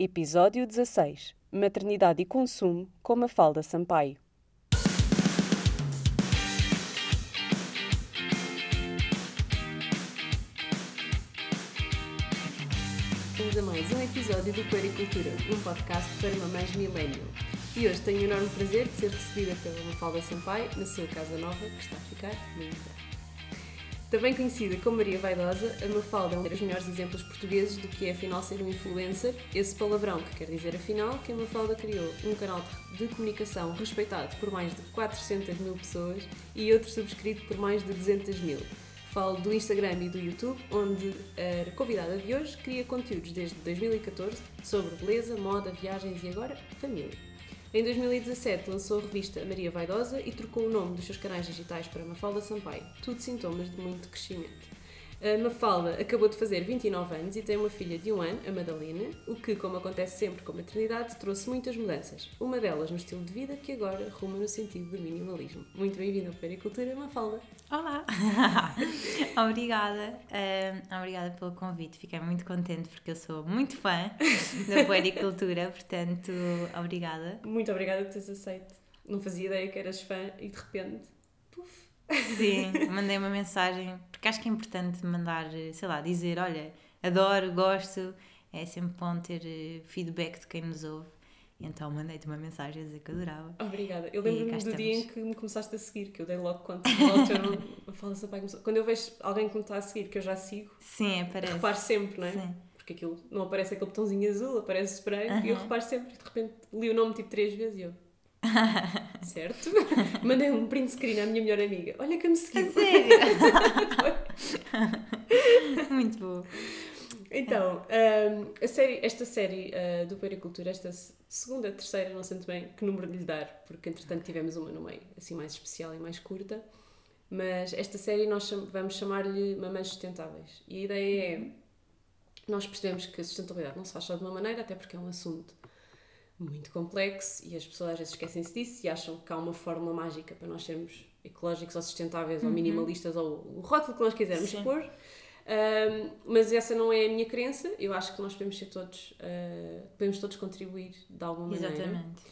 Episódio 16 Maternidade e Consumo com Mafalda Sampaio. Bem-vindos a mais um episódio do Puericultura, um podcast para mamães millennial. E hoje tenho o enorme prazer de ser recebida pela Mafalda Sampaio na sua casa nova, que está a ficar linda. Também conhecida como Maria Vaidosa, a Mafalda é um dos melhores exemplos portugueses do que é afinal ser um influencer, esse palavrão que quer dizer afinal que a Mafalda criou um canal de comunicação respeitado por mais de 400 mil pessoas e outro subscrito por mais de 200 mil. Falo do Instagram e do YouTube, onde a convidada de hoje cria conteúdos desde 2014 sobre beleza, moda, viagens e agora família. Em 2017 lançou a revista Maria Vaidosa e trocou o nome dos seus canais digitais para Mafalda Sampaio, tudo sintomas de muito crescimento. A Mafalda acabou de fazer 29 anos e tem uma filha de um ano, a Madalena, o que, como acontece sempre com a maternidade, trouxe muitas mudanças. Uma delas no estilo de vida que agora ruma no sentido do minimalismo. Muito bem-vinda ao Pericultura, Mafalda. Olá! obrigada. Uh, obrigada pelo convite. Fiquei muito contente porque eu sou muito fã da Pericultura, portanto, obrigada. Muito obrigada por teres aceito. Não fazia ideia que eras fã e de repente, Sim, mandei uma mensagem, porque acho que é importante mandar, sei lá, dizer, olha, adoro, gosto, é sempre bom ter eh, feedback de quem nos ouve. Então mandei-te uma mensagem a dizer que adorava. Obrigada. Eu lembro-me do estamos. dia em que me começaste a seguir, que eu dei logo conta. Logo, fala pai Quando eu vejo alguém que me está a seguir, que eu já sigo, Sim, aparece. reparo sempre, não é? Sim. Porque aquilo não aparece aquele botãozinho azul, aparece spray, uh -huh. e eu reparo sempre, e de repente li o nome tipo três vezes e eu. Certo? Mandei um print screen à minha melhor amiga. Olha que me seguiu. A sério? Muito bom. Então, um, a série, esta série uh, do Pericultura, esta segunda, terceira, não sei muito bem que número de lhe dar, porque entretanto tivemos uma no meio, assim mais especial e mais curta. Mas esta série nós cham vamos chamar-lhe Mamães Sustentáveis. E a ideia é. Nós percebemos que a sustentabilidade não se faz só de uma maneira, até porque é um assunto muito complexo e as pessoas às vezes esquecem-se disso e acham que há uma fórmula mágica para nós sermos ecológicos ou sustentáveis uhum. ou minimalistas ou o rótulo que nós quisermos Sim. pôr. Um, mas essa não é a minha crença. Eu acho que nós podemos ser todos, uh, podemos todos contribuir de alguma maneira. Exatamente.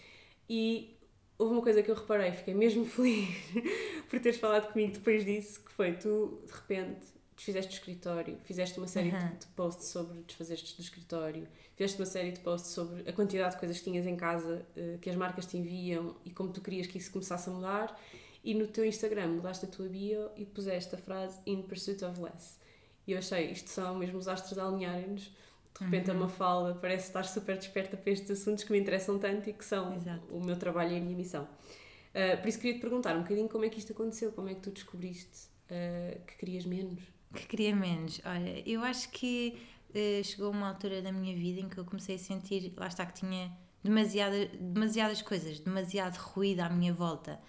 E houve uma coisa que eu reparei, fiquei mesmo feliz por teres falado comigo depois disso, que foi tu, de repente, desfizeste o escritório, fizeste uma série uhum. de posts sobre desfazeste do escritório, fizeste uma série de posts sobre a quantidade de coisas que tinhas em casa uh, que as marcas te enviam e como tu querias que isso começasse a mudar. E no teu Instagram mudaste a tua bio e puseste a frase In Pursuit of Less. E eu achei, isto são mesmo os astros a alinharem-nos. De repente uhum. a Mafalda parece estar super desperta para estes assuntos que me interessam tanto e que são Exato. o meu trabalho e a minha missão. Uh, por isso queria te perguntar um bocadinho como é que isto aconteceu, como é que tu descobriste uh, que querias menos? Que queria menos. Olha, eu acho que uh, chegou uma altura da minha vida em que eu comecei a sentir, lá está, que tinha demasiada, demasiadas coisas, demasiado ruído à minha volta.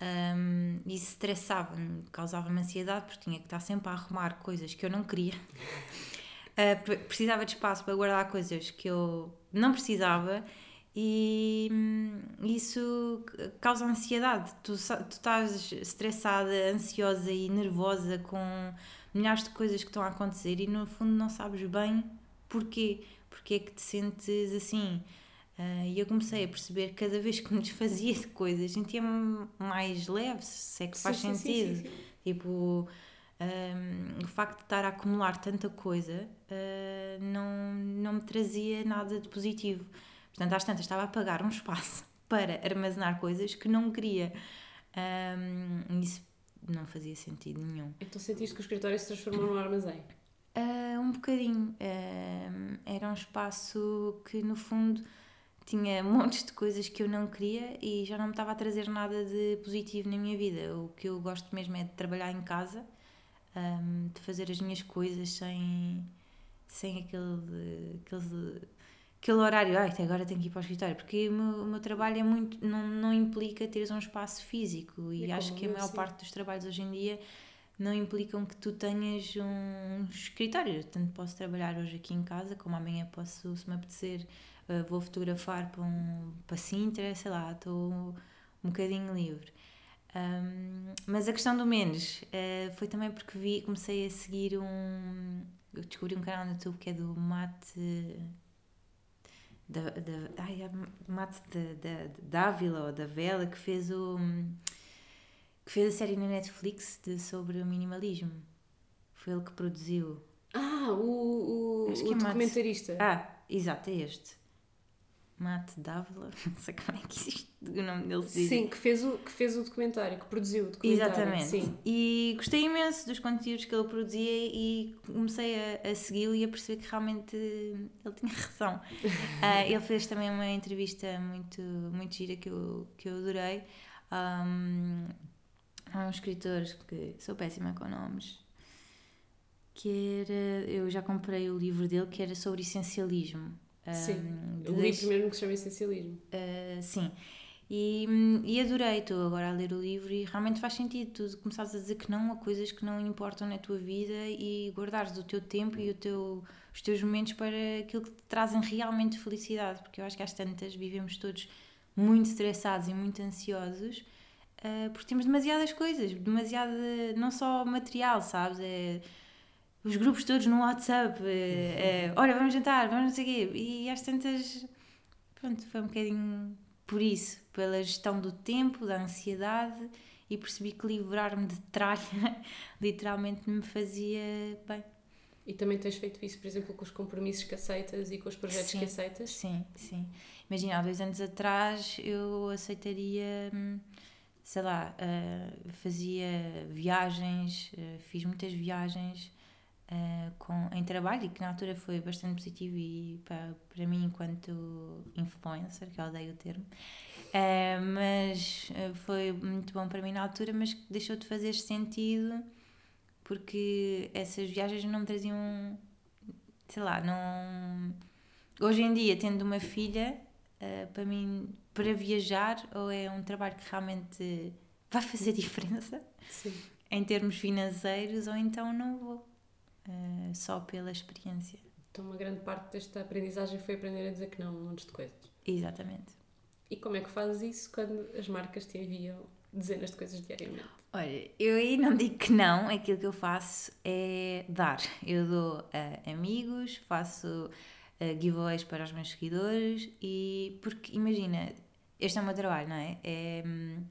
Um, isso estressava-me, causava-me ansiedade porque tinha que estar sempre a arrumar coisas que eu não queria. Uh, precisava de espaço para guardar coisas que eu não precisava e hum, isso causa ansiedade. Tu, tu estás estressada, ansiosa e nervosa com milhares de coisas que estão a acontecer e no fundo não sabes bem porquê, porque é que te sentes assim. Uh, e eu comecei a perceber que cada vez que me desfazia de coisas sentia-me mais leve, se é que faz sim, sentido. Sim, sim, tipo, um, o facto de estar a acumular tanta coisa uh, não, não me trazia nada de positivo. Portanto, às tantas estava a pagar um espaço para armazenar coisas que não queria. Um, isso não fazia sentido nenhum. Então sentiste que o escritório se transformou num armazém? Uh, um bocadinho. Uh, era um espaço que, no fundo, tinha montes de coisas que eu não queria e já não me estava a trazer nada de positivo na minha vida. O que eu gosto mesmo é de trabalhar em casa, um, de fazer as minhas coisas sem, sem aquele, aquele aquele horário, ai, até agora tenho que ir para o escritório, porque o meu, o meu trabalho é muito, não, não implica teres um espaço físico e é acho que a maior parte dos trabalhos hoje em dia não implicam que tu tenhas um escritório. Tanto posso trabalhar hoje aqui em casa, como amanhã posso, se me apetecer, uh, vou fotografar para, um, para Sintra, sei lá, estou um bocadinho livre. Um, mas a questão do menos uh, foi também porque vi, comecei a seguir um. Eu descobri um canal no YouTube que é do Mate da, da, ai, a Mate da, da, da Ávila ou da Vela que fez o que fez a série na Netflix de, sobre o minimalismo. Foi ele que produziu. Ah, o, o, o é Mate- documentarista. Ah, exato, é este. Mate Dávila, não sei como é que existe o nome dele se diz. Sim, que fez, o, que fez o documentário, que produziu o documentário. Exatamente. Sim. E gostei imenso dos conteúdos que ele produzia e comecei a, a segui-lo e a perceber que realmente ele tinha razão. Ah, ele fez também uma entrevista muito, muito gira que eu, que eu adorei. Um, há um escritor que sou péssima com nomes. Que era. Eu já comprei o livro dele que era sobre essencialismo. Sim. Um, O livro mesmo que se chama Essencialismo. Uh, sim. E, e adorei, estou agora a ler o livro e realmente faz sentido tu começares a dizer que não a coisas que não importam na tua vida e guardares o teu tempo e o teu, os teus momentos para aquilo que te trazem realmente felicidade, porque eu acho que às tantas vivemos todos muito estressados e muito ansiosos uh, porque temos demasiadas coisas, demasiada, não só material, sabes? É, os grupos todos no WhatsApp, é, é, olha, vamos jantar, vamos não sei o quê, e às tantas, pronto, foi um bocadinho por isso, pela gestão do tempo, da ansiedade, e percebi que livrar-me de tralha literalmente me fazia bem. E também tens feito isso, por exemplo, com os compromissos que aceitas e com os projetos Sim. que aceitas? Sim, sim. Imagina, há dois anos atrás eu aceitaria, sei lá, ah, fazia viagens, fiz muitas viagens ah, com, em trabalho e que na altura foi bastante positivo e para, para mim enquanto influencer, que eu odeio o termo, ah, mas ah, foi muito bom para mim na altura, mas que deixou de fazer sentido porque essas viagens não me traziam, sei lá, não hoje em dia, tendo uma filha, eh, para mim, para viajar, ou é um trabalho que realmente vai fazer diferença Sim. em termos financeiros, ou então não vou, eh, só pela experiência. Então, uma grande parte desta aprendizagem foi aprender a dizer que não a um monte de coisas. Exatamente. E como é que fazes isso quando as marcas te enviam dezenas de coisas diariamente? Olha, eu aí não digo que não, aquilo que eu faço é dar. Eu dou a amigos, faço eh, giveaways para os meus seguidores e porque imagina, este é o meu trabalho, não é? É hum,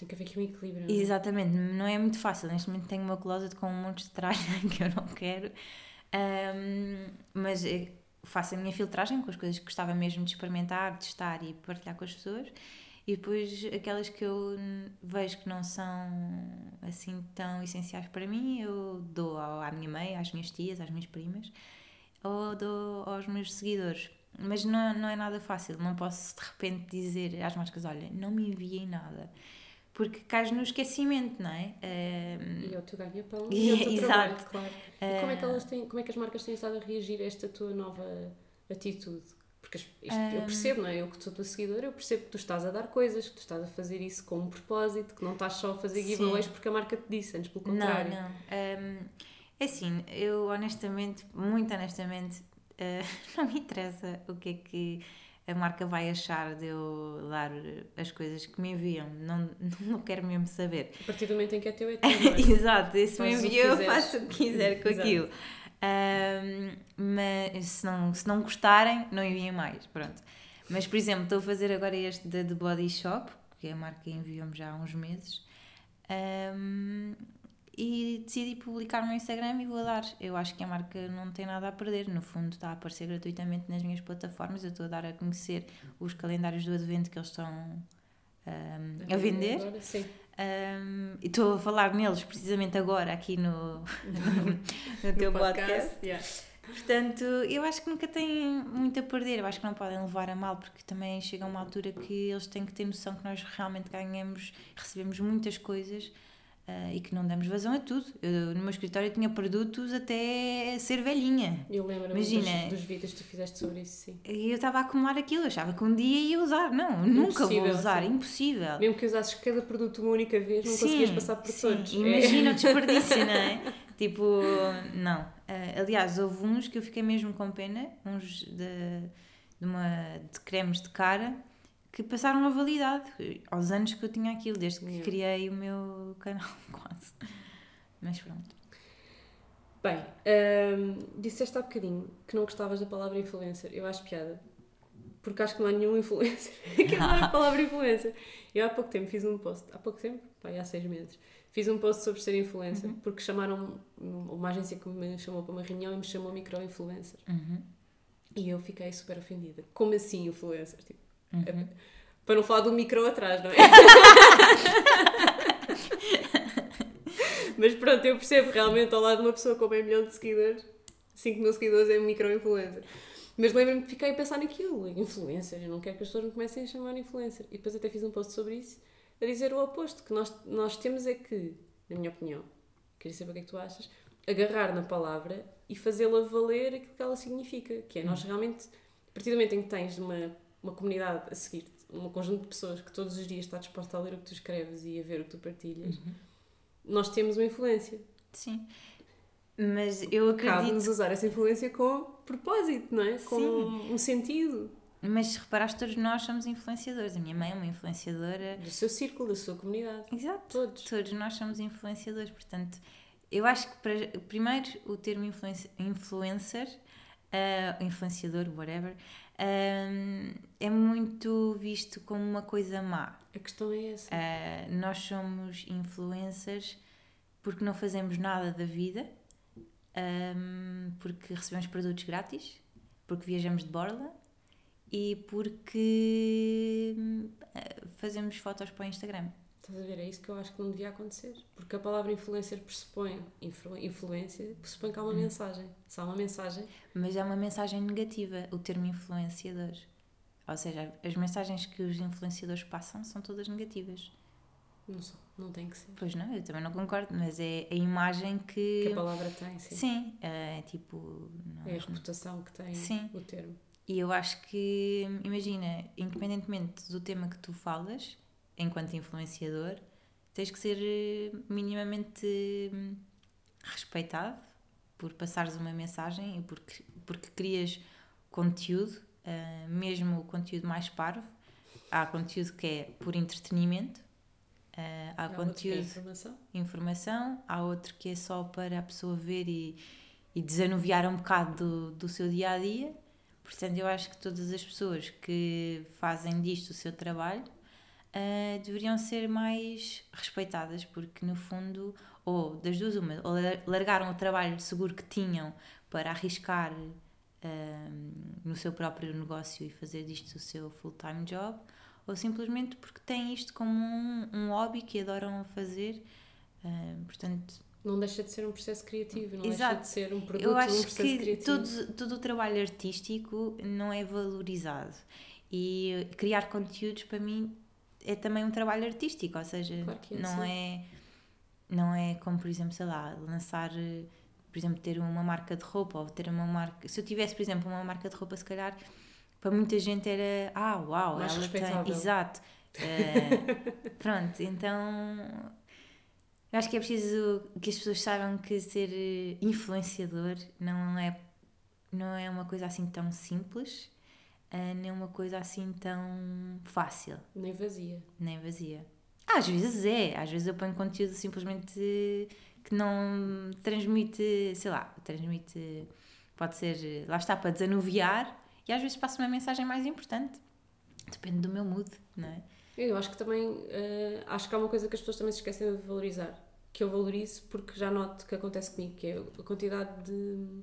Tem que haver aqui um equilíbrio. não é? Exatamente, não é muito fácil. Neste momento tenho meu closet com um monte de tralha que eu não quero, Ahm, mas eh, faço a minha filtragem com as coisas que gostava mesmo de experimentar, testar e partilhar com as pessoas. E depois aquelas que eu vejo que não são assim tão essenciais para mim, eu dou à minha mãe, às minhas tias, às minhas primas, ou dou aos meus seguidores. Mas não, não é nada fácil, não posso de repente dizer às marcas: olha, não me enviem nada, porque cais no esquecimento, não é? Ahm, E é o teu ganha-pão E- e é exato. trabalho, claro. E Ah. como é, que elas têm, como é que as marcas têm estado a reagir a esta tua nova atitude? Porque isto eu Ah. percebo, não é? Eu que sou tua seguidora, eu percebo que tu estás a dar coisas, que tu estás a fazer isso com um propósito, que não estás só a fazer giveaways porque a marca te disse, antes pelo Não, contrário. não. Ahm, é assim, eu honestamente, muito honestamente, ah, não me interessa o que é que a marca vai achar de eu dar as coisas que me enviam. Não, não quero mesmo saber. A partir do momento em que é teu, é teu. é? Exato, e se me enviou, eu faço o que quiser com Exato. aquilo. Ahm, mas se não, se não gostarem, não enviem mais. Pronto. Mas, por exemplo, estou a fazer agora este da The Body Shop, que a marca enviou-me já há uns meses. Ahm, e decidi publicar no Instagram e vou dar. Eu acho que a marca não tem nada a perder. No fundo, está a aparecer gratuitamente nas minhas plataformas. Eu estou a dar a conhecer os calendários do advento que eles estão ahm, a vender. Agora, sim. Um, e estou a falar neles precisamente agora aqui no, no teu No podcast. yeah. Portanto, eu acho que nunca têm muito a perder. Eu acho que não podem levar a mal, porque também chega uma altura que eles têm que ter noção que nós realmente ganhamos, recebemos muitas coisas ah, e que não damos vazão a tudo. Eu, no meu escritório tinha produtos até ser velhinha. Eu lembro-me Imagina. dos, dos vídeos que tu fizeste sobre isso, sim. E eu estava a acumular aquilo, eu achava que um dia ia usar. Não, nunca vou usar, sim. impossível. Mesmo que usasses cada produto uma única vez, não conseguias passar por sim. todos. É. Imagina o desperdício, não é? Tipo, não. Ah, aliás, houve uns que eu fiquei mesmo com pena, uns de, de, uma, de cremes de cara, que passaram a validade aos anos que eu tinha aquilo, desde que Yeah. criei o meu canal, quase. Mas pronto. Bem, hum, disseste há bocadinho que não gostavas da palavra influencer. Eu acho piada. porque acho que não há nenhum influencer que adora a palavra influencer. Eu há pouco tempo fiz um post, há pouco tempo, pai, há seis meses, fiz um post sobre ser influencer, porque chamaram uma agência que me chamou para uma reunião e me chamou micro-influencer. Uhum. E eu fiquei super ofendida. Como assim influencer? Tipo, Uhum. para não falar do micro atrás, não é? Mas pronto, eu percebo realmente ao lado de uma pessoa com meio milhão de seguidores, 5 mil seguidores é um micro-influencer. Mas lembro-me que fiquei a pensar naquilo, influencer, eu não quero que as pessoas me comecem a chamar influencer. E depois até fiz um post sobre isso, a dizer o oposto, que nós, nós temos é que, na minha opinião, queria saber o que é que tu achas, agarrar na palavra e fazê-la valer aquilo que ela significa, que é nós realmente, a partir do momento em que tens uma, uma comunidade a seguir-te, um conjunto de pessoas que todos os dias está disposta a ler o que tu escreves e a ver o que tu partilhas, nós temos uma influência. Sim. Mas eu acredito. Cabe-nos usar essa influência com propósito, não é? Com Sim. um sentido Mas se reparaste, todos nós somos influenciadores. A minha mãe é uma influenciadora. do seu círculo, da sua comunidade. Exato. Todos. Todos nós somos influenciadores. Portanto, eu acho que, para, primeiro, o termo influenci- influencer, ah, influenciador, whatever, é muito visto como uma coisa má. A questão é essa. Ah, nós somos influencers porque não fazemos nada da vida, ahm, porque recebemos produtos grátis, porque viajamos de borla e porque hum, ah, fazemos fotos para o Instagram. Estás a ver? É isso que eu acho que não devia acontecer. Porque a palavra influencer pressupõe influ- influência, pressupõe que há uma mensagem. Se há uma mensagem, Mas é uma mensagem negativa, o termo influenciador. Ou seja, as mensagens que os influenciadores passam são todas negativas. não sou, não tem que ser. Pois não, eu também não concordo, mas é a imagem que. Que a palavra tem, sim. Sim, é tipo. É a nós- reputação que tem Sim. o termo. E eu acho que, imagina, independentemente do tema que tu falas, enquanto influenciador, tens que ser eh, minimamente hum, respeitado por passares uma mensagem e porque, porque crias conteúdo, ah, mesmo o conteúdo mais parvo. Há conteúdo que é por entretenimento, ah, há Há é conteúdo informação. informação, há outro que é só para a pessoa ver e, e desanuviar um bocado do, do seu dia a dia. Portanto, eu acho que todas as pessoas que fazem disto o seu trabalho ah, deveriam ser mais respeitadas, porque no fundo, ou das duas, uma, ou lar- largaram o trabalho seguro que tinham para arriscar ah, no seu próprio negócio e fazer disto o seu full-time job, ou simplesmente porque têm isto como um, um hobby que adoram fazer. Ah, portanto, Não deixa de ser um processo criativo, não Exato. deixa de ser um produto eu um acho processo que criativo. todo, todo o trabalho artístico não é valorizado. E eh, criar conteúdos para mim é também um trabalho artístico, ou seja, Claro é, não sim. é não é como por exemplo, sei lá, lançar por exemplo, ter uma marca de roupa ou ter uma marca. Se eu tivesse, por exemplo, uma marca de roupa, se calhar para muita gente era ah, uau, Mais ela tem. Exato. Eh, pronto, então eu acho que é preciso que as pessoas saibam que ser eh, influenciador não é, não é uma coisa assim tão simples, nem uma coisa assim tão fácil, Nem vazia. nem vazia. Às vezes é, às vezes eu ponho conteúdo simplesmente que não transmite, sei lá, transmite, pode ser, eh, lá está, para desanuviar e às vezes passo uma mensagem mais importante. Depende do meu mood, não é? Eu acho que também eh, acho que há uma coisa que as pessoas também se esquecem de valorizar, que eu valorizo porque já noto que acontece comigo, que é a quantidade de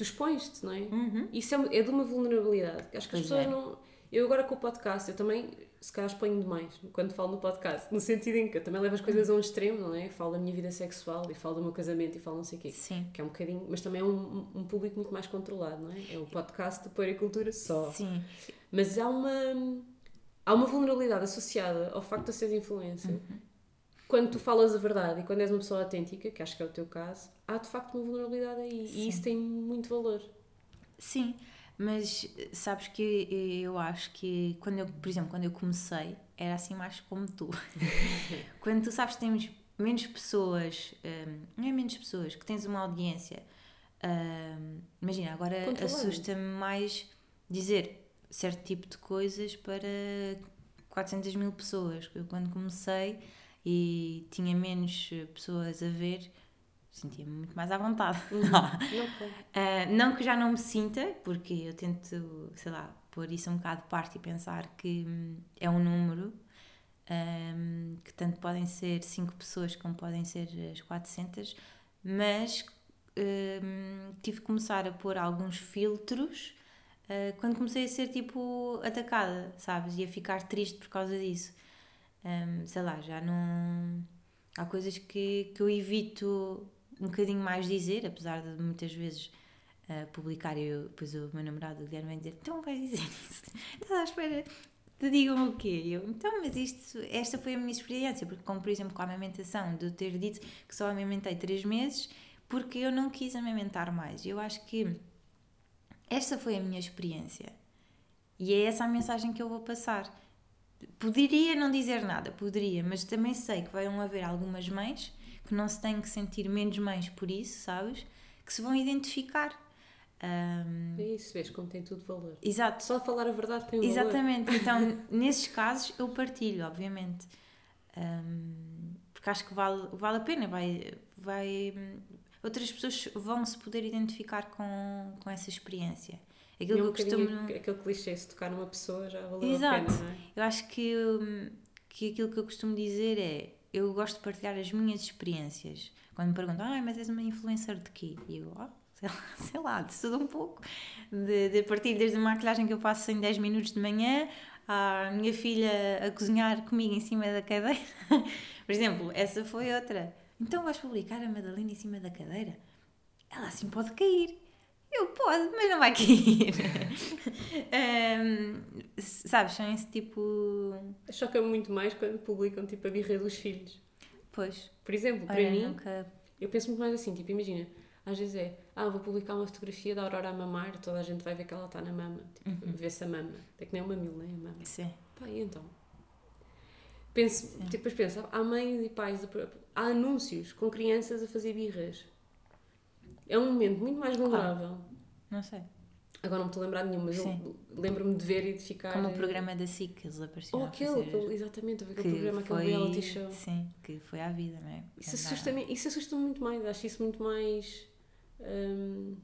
tu expões-te, não é? Isso é, é de uma vulnerabilidade. Acho que as Pois pessoas é. não. Eu agora com o podcast, eu também se calhar exponho demais quando falo no podcast, no sentido em que eu também levo as coisas a um extremo, não é? Falo da minha vida sexual e falo do meu casamento e falo não sei o quê. Sim. Que é um bocadinho, mas também é um, um público muito mais controlado, não é? É o podcast de Poericultura só. Sim. Mas há uma, há uma vulnerabilidade associada ao facto de seres influencer. Uhum. Quando tu falas a verdade e quando és uma pessoa autêntica, que acho que é o teu caso, há de facto uma vulnerabilidade aí. Sim. E isso tem muito valor. Sim, mas eh, sabes que eu acho que quando eu, por exemplo, quando eu comecei, era assim mais como tu. quando tu sabes que temos menos pessoas, hum, não é menos pessoas, que tens uma audiência, hum, imagina, agora assusta-me mais dizer certo tipo de coisas para 400 mil pessoas. Eu quando comecei e tinha menos eh, pessoas a ver, sentia-me muito mais à vontade. Não, claro. Uh, não que já não me sinta, porque eu tento, sei lá, pôr isso um bocado de parte e pensar que hum, é um número, um, que tanto podem ser 5 pessoas como podem ser as 400, mas um, tive que começar a pôr alguns filtros uh, quando comecei a ser tipo atacada, sabes? E a ficar triste por causa disso. Um, sei lá, já não. Há coisas que, que eu evito um bocadinho mais dizer, apesar de muitas vezes uh, publicar e eu, depois o meu namorado, Guilherme, vai dizer: Então vais dizer isso? Estás à espera? Te digam o quê? Eu, então, mas isto, esta foi a minha experiência, porque, como por exemplo com a amamentação, de eu ter dito que só amamentei 3 meses porque eu não quis amamentar mais. Eu acho que esta foi a minha experiência e é essa a mensagem que eu vou passar. Poderia não dizer nada, poderia, mas também sei que vão haver algumas mães que não se têm que sentir menos mães por isso, sabes? Que se vão identificar. Um, é isso, vês como tem tudo valor. Exato. Só falar a verdade tem um Exatamente. valor. Exatamente. Então, nesses casos, eu partilho, obviamente. Um, porque acho que vale, vale a pena. Vai, vai, outras pessoas vão se poder identificar com, com essa experiência. Aquilo que eu costumo... Aquele clichê, se tocar numa pessoa já valeu Exato. a pena, não é? Eu acho que, que aquilo que eu costumo dizer é eu gosto de partilhar as minhas experiências. Quando me perguntam, ah, mas és uma influencer de quê? E eu, oh, sei lá, sei lá, de tudo um pouco. De, de partir desde a maquilhagem que eu faço em 10 minutos de manhã, à minha filha a cozinhar comigo em cima da cadeira. Por exemplo, essa foi outra. Então vais publicar a Madalena em cima da cadeira? Ela assim pode cair. Eu pode, mas não vai cair. um, sabes, são esse tipo. Choca muito mais quando publicam tipo a birra dos filhos. Pois. Por exemplo, para Olha, mim, nunca... eu penso muito mais assim, tipo, imagina, às vezes é, ah, vou publicar uma fotografia da Aurora a mamar, toda a gente vai ver que ela está na mama, tipo, uhum. vê-se a mama. É que nem o mamilo, nem a mama. Sim. Pá, e então? Penso, Sim. depois penso, há mães e pais, há anúncios com crianças a fazer birras é um momento muito mais vulnerável. Não sei. Agora não me estou a lembrar de nenhum, mas lembro-me de ver e de ficar. Como o programa da SIC, eles apareceram. Ou aquele, fazer... exatamente, aquele programa, foi, aquele reality show. Sim, que foi à vida, não é? Isso assusta-me isso assusta muito mais, acho isso muito mais. Um,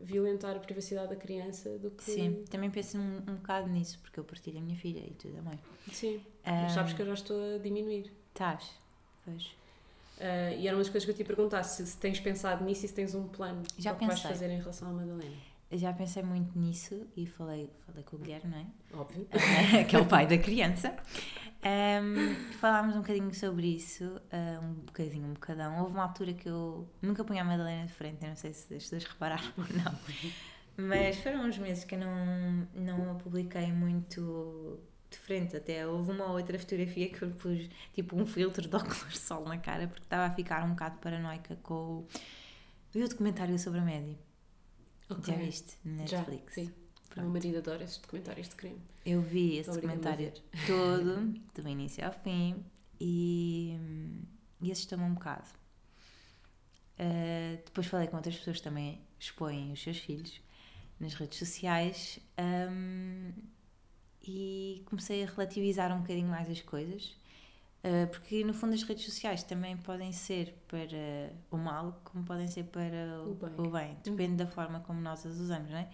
violentar a privacidade da criança do que. Sim, também penso um, um bocado nisso, porque eu partilho a minha filha e tu também. Sim, um, mas sabes que eu já estou a diminuir. Estás, pois. Uh, e era uma das coisas que eu te ia perguntar, se, se, tens pensado nisso e se tens um plano Já para o que vais fazer em relação à Madalena. Já pensei muito nisso e falei, falei com o Guilherme, não é? Óbvio. que é o pai da criança. Um, falámos um bocadinho sobre isso, uh, um bocadinho, um bocadão. Houve uma altura que eu nunca punha a Madalena de frente, eu não sei se as pessoas repararam ou não. Mas foram uns meses que eu não, não a publiquei muito de frente. Até houve uma outra fotografia que eu pus tipo um filtro de óculos de sol na cara porque estava a ficar um bocado paranoica com o. Vi o documentário sobre a Média. Okay. Já viste? Netflix. Já, sim. Pronto. O meu marido adora esses documentários de crime. Eu vi esse documentário todo, do início ao fim, e, e assustou-me um bocado. Uh, depois falei com outras pessoas que também expõem os seus filhos nas redes sociais. Um, e comecei a relativizar um bocadinho mais as coisas, uh, porque no fundo as redes sociais também podem ser para o mal, como podem ser para o, o bem, o bem. depende da forma como nós as usamos, não é?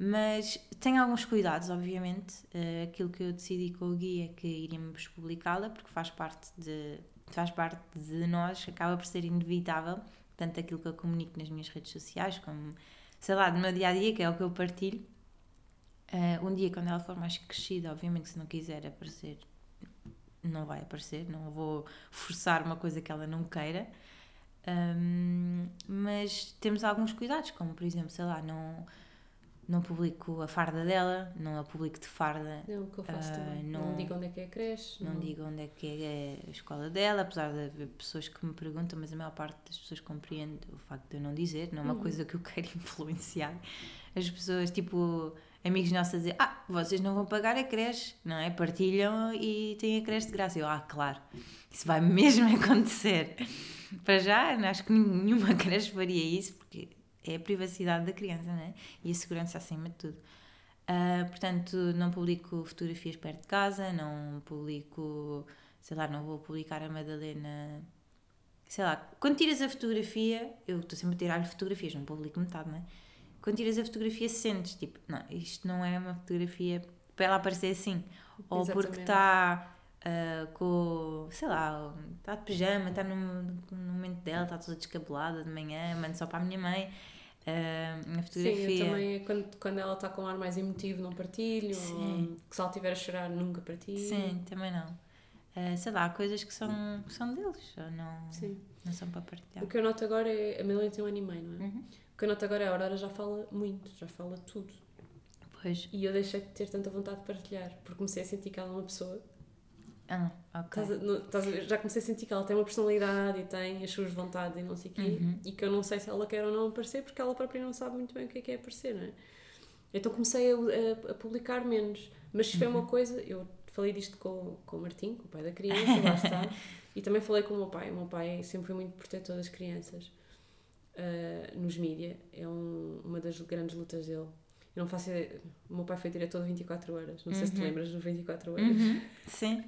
Mas tenho alguns cuidados, obviamente. Uh, aquilo que eu decidi com o Gui é que iríamos publicá-la, porque faz parte de faz parte de nós, acaba por ser inevitável, tanto aquilo que eu comunico nas minhas redes sociais, como, sei lá, do meu dia a dia, que é o que eu partilho Uh, um dia, quando ela for mais crescida, obviamente, se não quiser aparecer, não vai aparecer, não vou forçar uma coisa que ela não queira. Um, mas temos alguns cuidados, como por exemplo, sei lá, não, não publico a farda dela, não a publico de farda. Não, o que eu faço uh, também. Não, não, digo onde é que é a creche. Não, não, digo onde é que é a escola dela, apesar de haver pessoas que me perguntam, mas a maior parte das pessoas compreende o facto de eu não dizer, não é uma uhum. coisa que eu quero influenciar. As pessoas, tipo amigos nossos a dizer: Ah, vocês não vão pagar a creche, não é? Partilham e têm a creche de graça. Eu, ah, claro, isso vai mesmo acontecer. Para já, acho que nenhuma creche faria isso, porque é a privacidade da criança, não é? E a segurança acima de tudo. Uh, portanto, não publico fotografias perto de casa, não publico, sei lá, não vou publicar a Madalena. Sei lá, quando tiras a fotografia, eu estou sempre a tirar-lhe fotografias, não publico metade, não é? Quando tiras a fotografia sentes, tipo, não, isto não é uma fotografia para ela aparecer assim. Ou porque Exatamente. está ah, com, sei lá, está de pijama, está no, no momento dela, está toda descabelada de manhã, mando só para a minha mãe. ah, a fotografia. Sim, eu também, quando, quando ela está com um ar mais emotivo, não partilho. Sim. Ou que se ela estiver a chorar, nunca partilho. Sim, também não. Ah, sei lá, há coisas que são, que são deles, ou não, Sim. não são para partilhar. O que eu noto agora é. A Melanie tem um ano e meio, não é? Uhum. Que eu noto agora é a Aurora já fala muito, já fala tudo. Pois. E eu deixei de ter tanta vontade de partilhar, porque comecei a sentir que ela é uma pessoa. Ah, ok. Estás a- no- estás já comecei a sentir que ela tem uma personalidade e tem as suas vontades e não sei o quê. Uhum. E que eu não sei se ela quer ou não aparecer, porque ela própria não sabe muito bem o que é que é aparecer, não é? Então comecei a, a- a publicar menos. Mas se foi Uhum. uma coisa, eu falei disto com, com o Martim, com o pai da criança, lá está. E também falei com o meu pai. O meu pai sempre foi muito protetor das crianças ah, nos mídia. É um- uma das grandes lutas dele. Eu não faço ideia. O meu pai foi diretor de 24 horas. Não sei se te Uhum. lembras dos 24 horas. Uhum. Sim.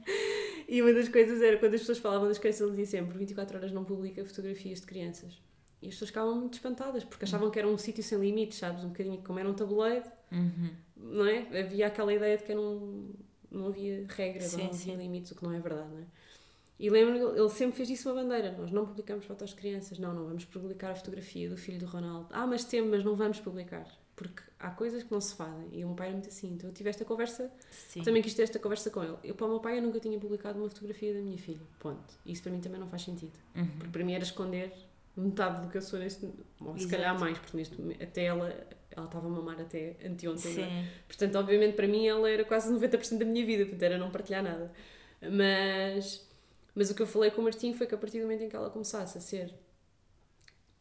E uma das coisas era quando as pessoas falavam das crianças, ele dizia sempre: 24 horas não publica fotografias de crianças. E as pessoas ficavam muito espantadas porque achavam que era um sítio sem limites, sabes? Um bocadinho como era um tabuleiro, Uhum. não é? Havia aquela ideia de que era um, não havia regras, Sim, não havia sim. limites, o que não é verdade, não é? E lembro ele sempre fez disso uma bandeira: nós não publicamos fotos de crianças, não, não vamos publicar a fotografia do filho do Ronaldo. Ah, mas temos, mas não vamos publicar. Porque há coisas que não se fazem. E o meu pai era muito assim. Então eu tive esta conversa Sim. também quis ter esta conversa com ele. Eu, para o meu pai, eu nunca tinha publicado uma fotografia da minha filha. Ponto. Isso para mim também não faz sentido. Uhum. Porque para mim era esconder metade do que eu sou neste Ou se Exato. calhar mais, porque neste momento, até ela, ela estava a mamar até anteontem. é? Sim. Portanto, obviamente, para mim ela era quase 90% da minha vida, portanto, era não partilhar nada. Mas, mas o que eu falei com o Martim foi que a partir do momento em que ela começasse a ser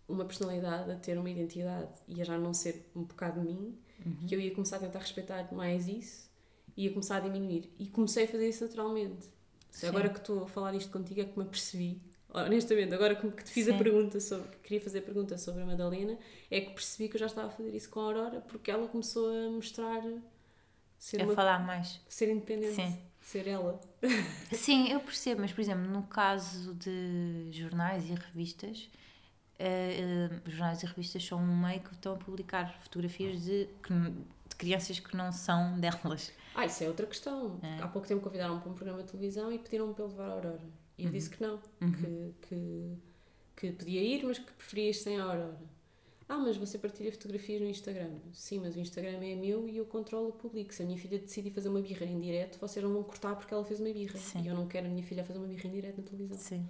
uma personalidade, a ter uma identidade e a já não ser um bocado de mim, Uhum. que eu ia começar a tentar respeitar mais isso e ia começar a diminuir. E comecei a fazer isso naturalmente. Sim. Agora que estou a falar isto contigo é que me apercebi, honestamente, agora que te fiz a Sim. pergunta sobre, que queria fazer a pergunta sobre a Madalena, é que percebi que eu já estava a fazer isso com a Aurora porque ela começou a mostrar ser, A uma, falar mais. ser independente, Sim. Ser ela. Sim, eu percebo, mas por exemplo, no caso de jornais e revistas, eh, eh, jornais e revistas são um meio que estão a publicar fotografias de, de crianças que não são delas. Ah, isso é outra questão. É. Há pouco tempo convidaram-me para um programa de televisão e pediram-me para levar a Aurora. E eu Uhum. disse que não, Uhum. que, que, que podia ir, mas que preferia ir sem a Aurora. Ah, mas você partilha fotografias no Instagram. Sim, mas o Instagram é meu e eu controlo o público. Se a minha filha decidir fazer uma birra em direto, vocês não vão cortar porque ela fez uma birra. Sim. E eu não quero a minha filha fazer uma birra em direto na televisão. Sim.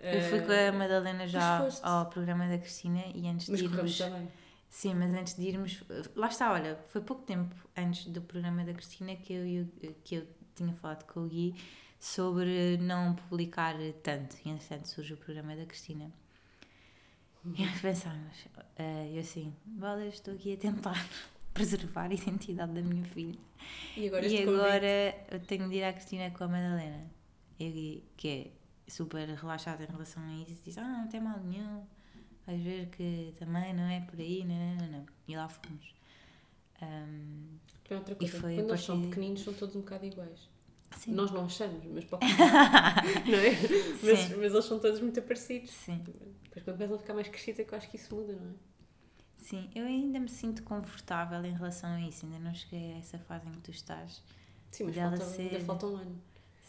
Eu fui com a Madalena já ao programa da Cristina e antes mas de irmos. também. Sim, mas antes de irmos. Lá está, olha, foi pouco tempo antes do programa da Cristina que eu, que eu tinha falado com o Gui sobre não publicar tanto. E entretanto surge o programa da Cristina. E pensámos, eh, eu assim, vale, eu estou aqui a tentar preservar a identidade da minha filha. E agora e agora eu tenho de ir à Cristina com a Madalena. E Gui, que é super relaxado em relação a isso, diz: Ah, não tem mal nenhum, vais ver que também não é por aí, não, não, não. E lá fomos. Ahm, É outra coisa. foi Quando eles são partir- pequeninos, são todos um bocado iguais. sim. Nós não achamos, mas para o não é? Mas, mas eles são todos muito parecidos. Sim, Depois quando começam a ficar mais crescidos é que eu acho que isso muda, não é? sim. Eu ainda me sinto confortável em relação a isso, ainda não cheguei a essa fase em que tu estás. Sim, mas falta, ainda ser- falta um ano.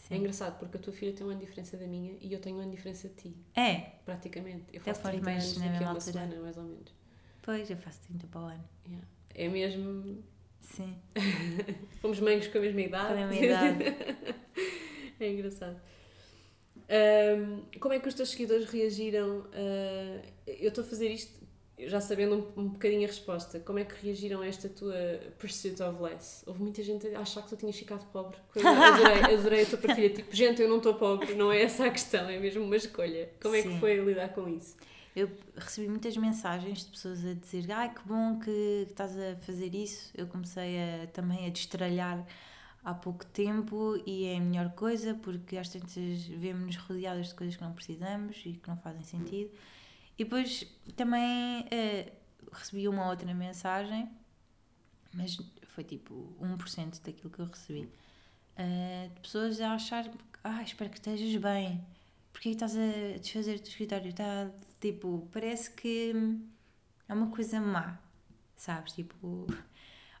É Sim. engraçado porque a tua filha tem um ano de diferença da minha e eu tenho um ano de diferença de ti, É, praticamente. Eu faço fomos 30 mais anos daqui a uma altura. semana, mais ou menos. pois, eu faço 30 para o ano. Yeah. É mesmo. Sim, Fomos mães com a mesma idade. com a mesma idade. é engraçado. Ahm, como é que os teus seguidores reagiram? ah, eu estou a fazer isto já sabendo um, um bocadinho a resposta. Como é que reagiram a esta tua pursuit of less? Houve muita gente a achar que tu tinhas ficado pobre. Adorei, adorei a tua partilha. Tipo, gente, eu não estou pobre, não é essa a questão, é mesmo uma escolha. Como é que foi lidar com isso? Eu recebi muitas mensagens de pessoas a dizer ai que bom que estás a fazer isso. Eu comecei a, também a destralhar há pouco tempo e é a melhor coisa porque às tantas vemos-nos rodeadas de coisas que não precisamos e que não fazem sentido. E depois também eh, recebi uma outra mensagem, mas foi tipo 1% daquilo que eu recebi, eh, de pessoas a achar ah, espero que estejas bem. Porquê que estás a desfazer o teu escritório? Está, tipo, parece que é uma coisa má. sabes? Tipo,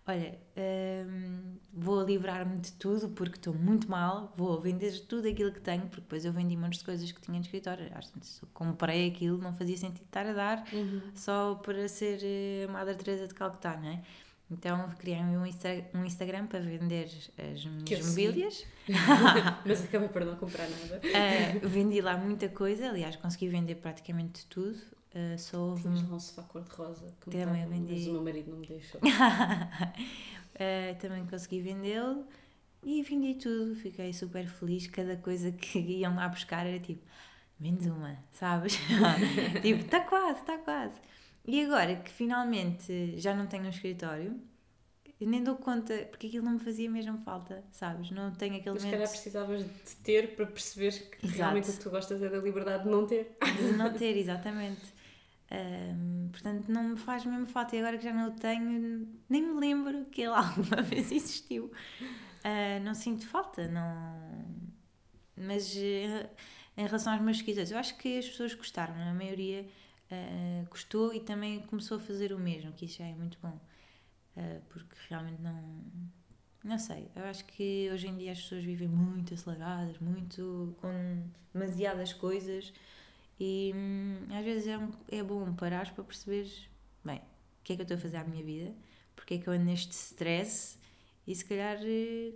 olha, hum, vou livrar-me de tudo porque estou muito mal, vou vender tudo aquilo que tenho, porque depois eu vendi montes de coisas que tinha no escritório. Às vezes eu comprei aquilo, não fazia sentido estar a dar Uhum. só para ser eh, a Madre Teresa de Calcutá, não é? Então criei um, Insta- um Instagram para vender as Que minhas mobílias. Mas acabei por não comprar nada. Uh, vendi lá muita coisa, aliás, consegui vender praticamente tudo. Uh, houve Tinhas um- lá um sofá cor-de-rosa que me Também tava- vendi. Mas o meu marido não me deixou. Uh, também consegui vendê-lo e vendi tudo. Fiquei super feliz. Cada coisa que iam lá buscar era tipo, menos uma, sabes? tipo, está quase, está quase. E agora que finalmente já não tenho um escritório, nem dou conta, porque aquilo não me fazia mesmo falta, sabes? Não tenho aquele Mas momento calhar precisavas de ter para perceberes que Exato. realmente o que tu gostas é da liberdade de não ter. de não ter, exatamente. Ahm, portanto, não me faz mesmo falta. E agora que já não o tenho, nem me lembro que ele alguma vez existiu. Ah, não sinto falta, não. Mas eh, em relação aos meus seguidores, eu acho que as pessoas gostaram, a maioria ah, gostou e também começou a fazer o mesmo, que isso já é muito bom. Ah, porque realmente não. Não sei, eu acho que hoje em dia as pessoas vivem muito aceleradas, muito com demasiadas coisas e hum, às vezes é, um- é bom parares para perceberes, bem, o que é que eu estou a fazer à minha vida, porque é que eu ando neste stress e se calhar eh,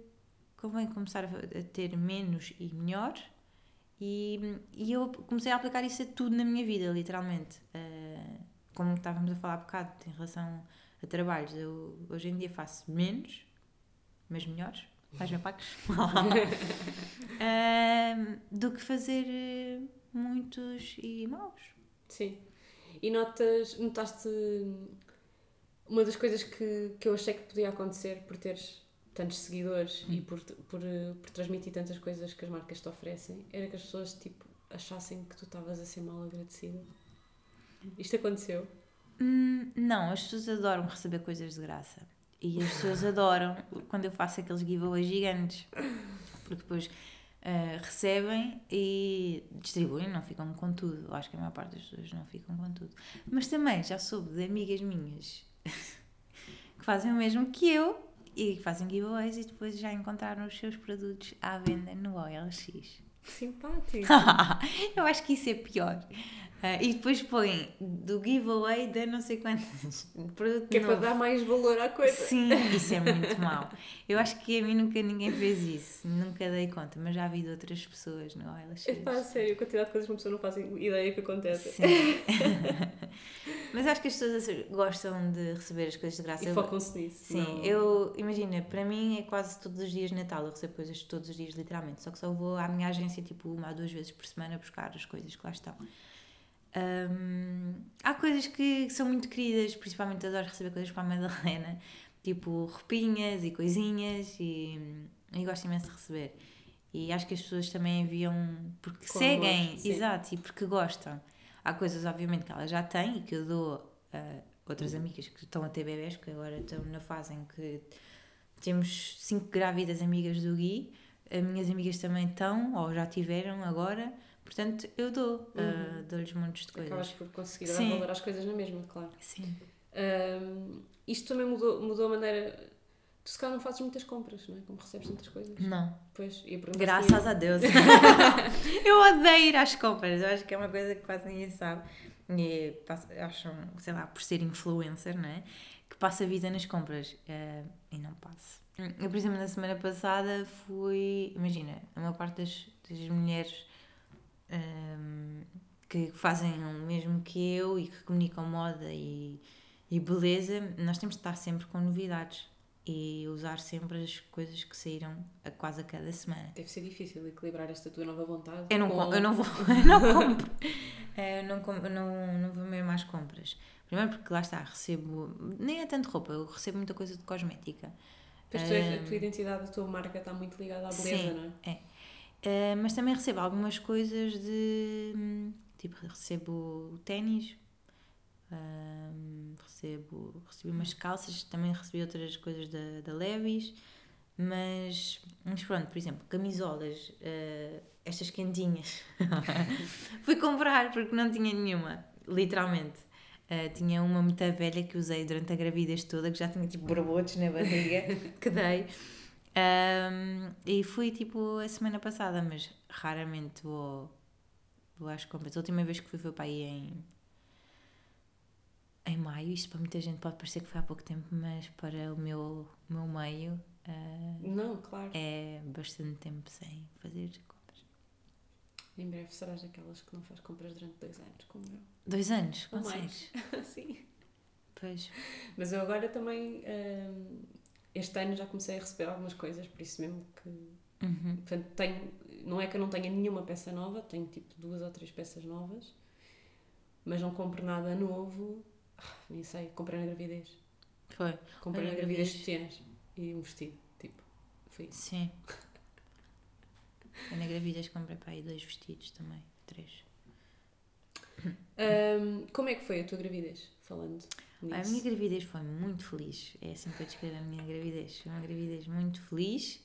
convém começar a, ter menos e melhor e, e eu comecei a aplicar isso a tudo na minha vida, literalmente. Eh, como estávamos a falar há bocado em relação a trabalhos, eu hoje em dia faço menos, mas melhores, mais bem pagos, Ahm, do que fazer eh, muitos e maus. Sim. E notas, notaste uma das coisas que, que eu achei que podia acontecer por teres tantos seguidores e por, por, por transmitir tantas coisas que as marcas te oferecem, era que as pessoas tipo, achassem que tu estavas a ser mal agradecida. Isto aconteceu. Hum, não, as pessoas adoram receber coisas de graça. E as pessoas adoram quando eu faço aqueles giveaways gigantes. Porque depois ah, recebem e distribuem, não ficam com tudo. Acho que a maior parte das pessoas não ficam com tudo. Mas também já soube de amigas minhas que fazem o mesmo que eu e que fazem giveaways e depois já encontraram os seus produtos à venda no OLX. Simpático. eu acho que isso é pior. Ah, e depois põem do giveaway de não sei quantos produto Que é para novo. dar mais valor à coisa. Sim, isso é muito mau. Eu acho que a mim nunca ninguém fez isso, nunca dei conta, mas já vi de outras pessoas OLX. É pá, sério, a quantidade de coisas que uma pessoa não faz ideia que acontece. Sim. mas acho que as pessoas gostam de receber as coisas de graça. E focam-se nisso. Sim, não- eu imagina, para mim é quase todos os dias Natal, eu recebo coisas todos os dias, literalmente. Só que só vou à minha agência tipo uma ou duas vezes por semana buscar as coisas que lá estão. Hum, há coisas que, são muito queridas, principalmente adoro receber coisas para a Madalena, tipo roupinhas e coisinhas, e, e gosto imenso de receber. E acho que as pessoas também enviam porque Com seguem, sim. exato, e porque gostam. Há coisas, obviamente, que elas já têm e que eu dou a outras amigas que estão a ter bebés, que agora estão na fase em que temos cinco grávidas amigas do Gui, as minhas amigas também estão, ou já tiveram agora, portanto eu dou, ah, dou-lhes montes de coisas. Acabas por conseguir dar Sim. valor às coisas na mesma, claro. Sim. Isto também mudou, mudou a maneira. Tu se calhar não fazes muitas compras, não é? Como recebes tantas coisas. Não, Pois, se graças a Deus. eu odeio ir às compras, eu acho que é uma coisa que quase ninguém sabe. E acham, sei lá, por ser influencer, não é? Que passa a vida nas compras. ah, e não passo. Eu, por exemplo, na semana passada fui. Imagina, a maior parte das, das mulheres ahm, que fazem o mesmo que eu e que comunicam moda e, e beleza, nós temos de estar sempre com novidades e usar sempre as coisas que saíram a quase a cada semana. Deve ser difícil equilibrar esta tua nova vontade. Eu não, com- com- eu não vou, eu não compro. Eh, Eu não, com- não, não vou mesmo às compras. Primeiro porque lá está, recebo, nem é tanto roupa, eu recebo muita coisa de cosmética. Pois tu a tua identidade, a tua marca está muito ligada à beleza, Sim. não é? Eh, mas também recebo algumas coisas de. Tipo, recebo ténis, hum, recebo, recebi umas calças, também recebi outras coisas da, da Levis, mas, mas pronto, por exemplo, camisolas, eh, estas quentinhas, fui comprar porque não tinha nenhuma, literalmente. Uh, tinha uma muito velha que usei durante a gravidez toda, que já tinha tipo borbotos na barriga, que dei. Um, e fui tipo a semana passada, mas raramente vou, vou às compras. A última vez que fui foi para aí em, em maio. Isto para muita gente pode parecer que foi há pouco tempo, mas para o meu, meu meio uh, Não, claro. é bastante tempo sem fazer compras. Em breve serás daquelas que não faz compras durante dois anos, como eu. Dois anos, Ou consegues? mais. Sim. Pois. Mas eu agora também, hum, este ano já comecei a receber algumas coisas, por isso mesmo que. Uhum. Portanto, tenho, não é que eu não tenha nenhuma peça nova, tenho tipo duas ou três peças novas, mas não compro nada novo. Ah, Nem sei, comprei na gravidez. Foi. Comprei na na gravidez sutiãs e um vestido. Tipo, foi isso. Sim. Eu na gravidez comprei para aí dois vestidos também. Três. Hum, como é que foi a tua gravidez? Falando A minha gravidez foi muito feliz. É assim que eu descrevo a minha gravidez. Foi uma gravidez muito feliz.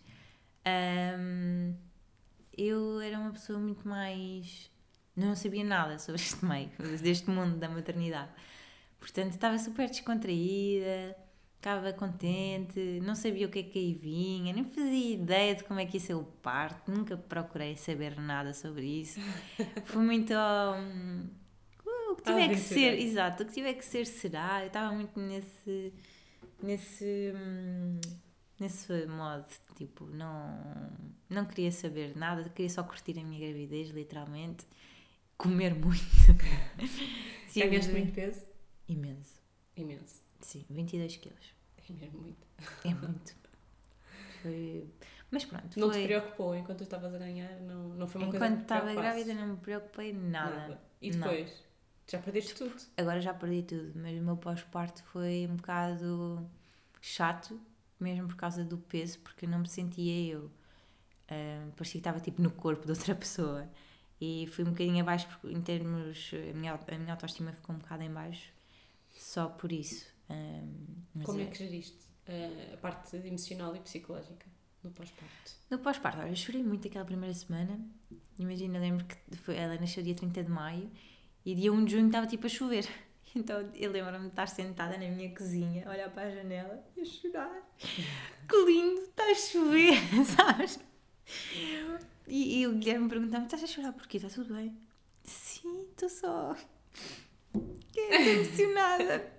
Ahm, eu era uma pessoa muito mais. Não sabia nada sobre este meio, deste mundo da maternidade. Portanto, estava super descontraída, estava contente, não sabia o que é que aí vinha, nem fazia ideia de como é que ia ser o parto, nunca procurei saber nada sobre isso. Foi muito. hum, o que tiver que ser, exato, o que tiver que ser será. Eu estava muito nesse. nesse. hum, nesse modo, tipo, não, não queria saber nada, queria só curtir a minha gravidez, literalmente. Comer muito. Ganhaste Tive- muito peso? Imenso. Imenso. Sim, 22 quilos. É mesmo muito. É muito. Foi... Mas pronto, Não te foi. preocupou enquanto estavas a ganhar? Não, não foi uma coisa Enquanto que te estava grávida não me preocupei nada. E Não. Já perdeste tudo? Agora já perdi tudo, mas o meu pós-parto foi um bocado chato, mesmo por causa do peso, porque não me sentia eu. Ah, parecia que estava tipo no corpo de outra pessoa. E fui um bocadinho abaixo porque, em termos. A minha, a minha autoestima ficou um bocado em baixo, só por isso. Ah, Como é é- que geriste uh, a parte emocional e psicológica no pós-parto? No pós-parto, olha, eu chorei muito aquela primeira semana. Imagina, lembro que foi, ela nasceu dia 30 de maio e dia 1 de junho estava tipo a chover. Então eu lembro-me de estar sentada na minha cozinha, olhar para a janela e a chorar. Que lindo, está a chover, sabes? E, e o Guilherme perguntava-me: estás a chorar porquê? Está tudo bem? Sim, estou só. Estou emocionada.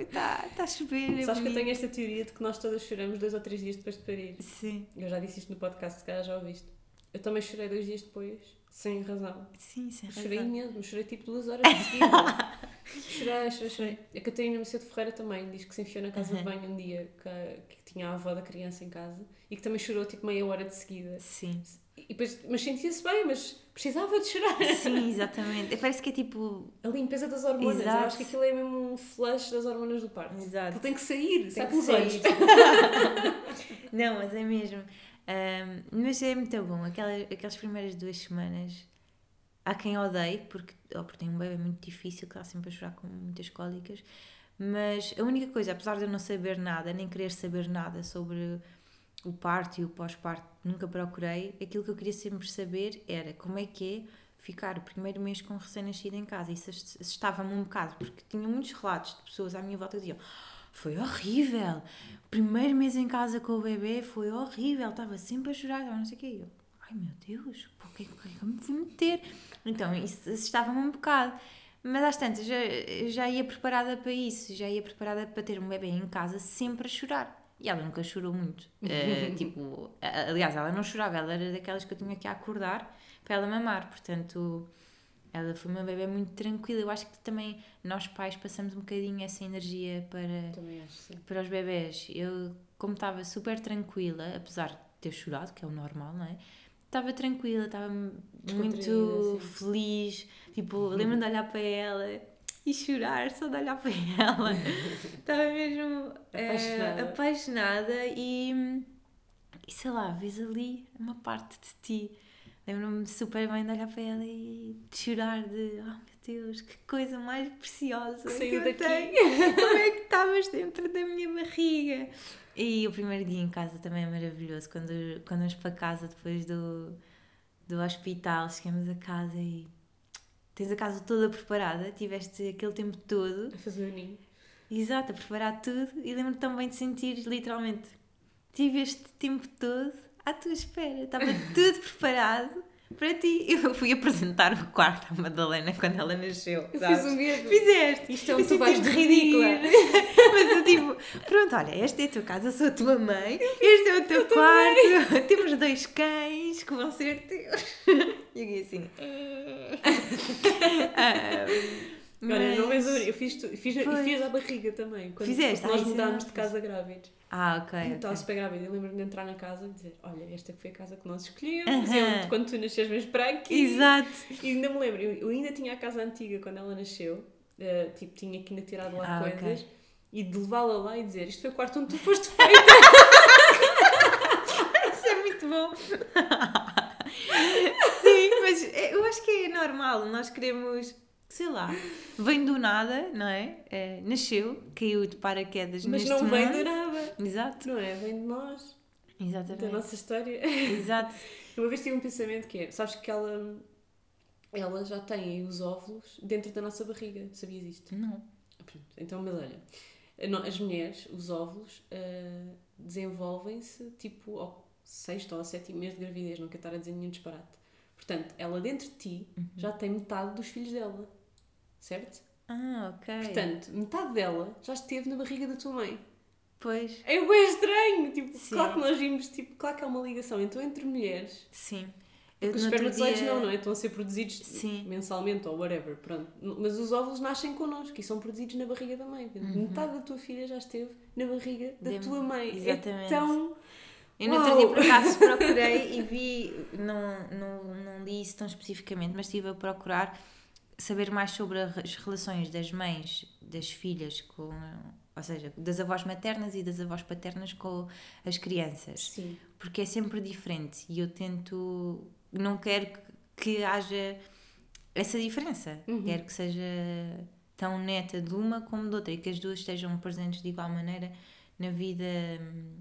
Está está a chover. é Sabes que eu bonito." tenho esta teoria de que nós todas choramos dois ou três dias depois de parir. Sim, Eu já disse isto no podcast, se calhar já ouviste. Eu também chorei dois dias depois, sem razão. sim, sem Chorei razão. imenso, chorei tipo duas horas de seguida. chorei, chorei, chorei. A Catarina Macedo Ferreira também diz que se enfiou na casa de Uhum. banho um dia que, que tinha a avó da criança em casa e que também chorou tipo meia hora de seguida. Sim. E depois, mas sentia-se bem, mas precisava de chorar. Sim, exatamente. Parece que é tipo. A limpeza das hormonas. Exato. Eu acho que aquilo é mesmo um flush das hormonas do parto. Exato. Aquilo tem que sair, Tem sai que pelos sair. olhos. Não, mas é mesmo. Ahm, mas é muito bom. Aquelas, aquelas primeiras duas semanas. Há quem odeie, porque, oh, porque tem um bebê muito difícil, que está sempre a chorar com muitas cólicas. Mas a única coisa, apesar de eu não saber nada, nem querer saber nada sobre o parto e o pós-parto, nunca procurei, aquilo que eu queria sempre saber era como é que é ficar o primeiro mês com um recém-nascido em casa. Isso assustava-me um bocado, porque tinha muitos relatos de pessoas à minha volta que diziam foi horrível, o primeiro mês em casa com o bebê foi horrível, estava sempre a chorar, estava não sei o quê. Eu, ai meu Deus, por que é que eu me fui meter? Então, isso assustava-me um bocado. Mas às tantas, já, já ia preparada para isso, já ia preparada para ter um bebê em casa sempre a chorar. E ela nunca chorou muito. Eh, tipo, aliás, ela não chorava, ela era daquelas que eu tinha que acordar para ela mamar. Portanto, ela foi uma bebê muito tranquila. Eu acho que também nós pais passamos um bocadinho essa energia para, acho, para os bebés. Eu, como estava super tranquila, apesar de ter chorado, que é o normal, não é? Estava tranquila, estava muito feliz. Tipo, lembro-me de olhar para ela e chorar só de olhar para ela. estava mesmo eh, Apaixonada. apaixonada e, e sei lá, vês ali uma parte de ti. Lembro-me super bem de olhar para ela e de chorar de, oh meu Deus, que coisa mais preciosa Que que, eu daqui." tenho. Como é que estavas dentro da minha barriga? E o primeiro dia em casa também é maravilhoso. Quando, quando vamos para casa depois do, do hospital, chegamos a casa e tens a casa toda preparada, tiveste aquele tempo todo. A fazer o ninho. Exato, a preparar tudo e lembro-me também de sentir literalmente. Tive este tempo todo à tua espera, estava tudo preparado para ti. Eu fui apresentar o quarto à Madalena quando ela nasceu. Eu sabes? fiz o mesmo. Fizeste! Isto é um Eu tu vais de ridícula. Mas eu tipo, pronto, olha, esta é a tua casa, eu sou a tua mãe, este é o teu quarto, temos dois cães que vão ser teus. E eu assim. "Eh." Ah, Olha, não mas- és a- eu fiz, tu, fiz, fiz a barriga também. Quando Fizeste? porque nós Ah, mudámos de casa grávidos. Ah, ok. Eu. Estava super grávida e lembro-me de entrar na casa e dizer: Olha, esta foi a casa que nós escolhemos. Aham. E eu, quando tu nasces, vens para aqui. Exato. E ainda me lembro, eu, eu ainda tinha a casa antiga quando ela nasceu, eh, tipo, tinha que ainda tirado lá Ah, coisas e de levá-la lá e dizer: Isto foi o quarto onde tu foste feita. Isso é muito bom. Sim, mas é- eu acho que é normal. Nós queremos, sei lá, vem do nada, não é? É, nasceu, caiu de paraquedas Mas neste não vem de nada. Exato, Não é? Vem de nós, da exatamente. nossa história. Exato. Uma vez tive um pensamento que é: Sabes que ela, ela já tem os óvulos dentro da nossa barriga. Sabias isto? Não. Pronto, Então, mas olha, as mulheres, os óvulos, ah, desenvolvem-se tipo ao sexto ou ao sétimo mês de gravidez, não quero estar a dizer nenhum disparate. Portanto, ela dentro de ti já tem metade dos filhos dela, certo? Ah, ok. Portanto, metade dela já esteve na barriga da tua mãe. pois, É bem estranho, tipo, Sim. claro que nós vimos, tipo, claro que há uma ligação então entre mulheres. sim. Porque os espermatozoides dia- não, não é? Estão a ser produzidos Sim. mensalmente ou whatever, pronto. Mas os óvulos nascem connosco e são produzidos na barriga da mãe. Metade da tua filha já esteve na barriga da Da- tua mãe. Uhum. Exatamente. É tão... Eu no Uau! outro dia por acaso procurei e vi, não, não, não li isso tão especificamente, mas estive a procurar saber mais sobre as relações das mães, das filhas com, ou seja, das avós maternas e das avós paternas com as crianças, Sim. porque é sempre diferente e eu tento, não quero que, haja essa diferença, quero que seja tão neta de uma como de outra e que as duas estejam presentes de igual maneira na vida hum,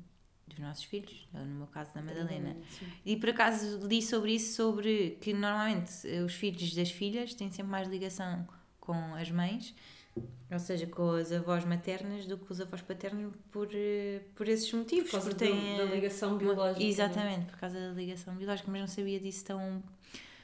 dos nossos filhos, no meu caso da Madalena. Sim. E por acaso li sobre isso, sobre que normalmente os filhos das filhas têm sempre mais ligação com as mães, ou seja, com as avós maternas, do que os avós paternos por, eh, por esses motivos. Por causa da- têm, da ligação biológica, é? Exatamente, por causa da ligação biológica, mas não sabia disso tão,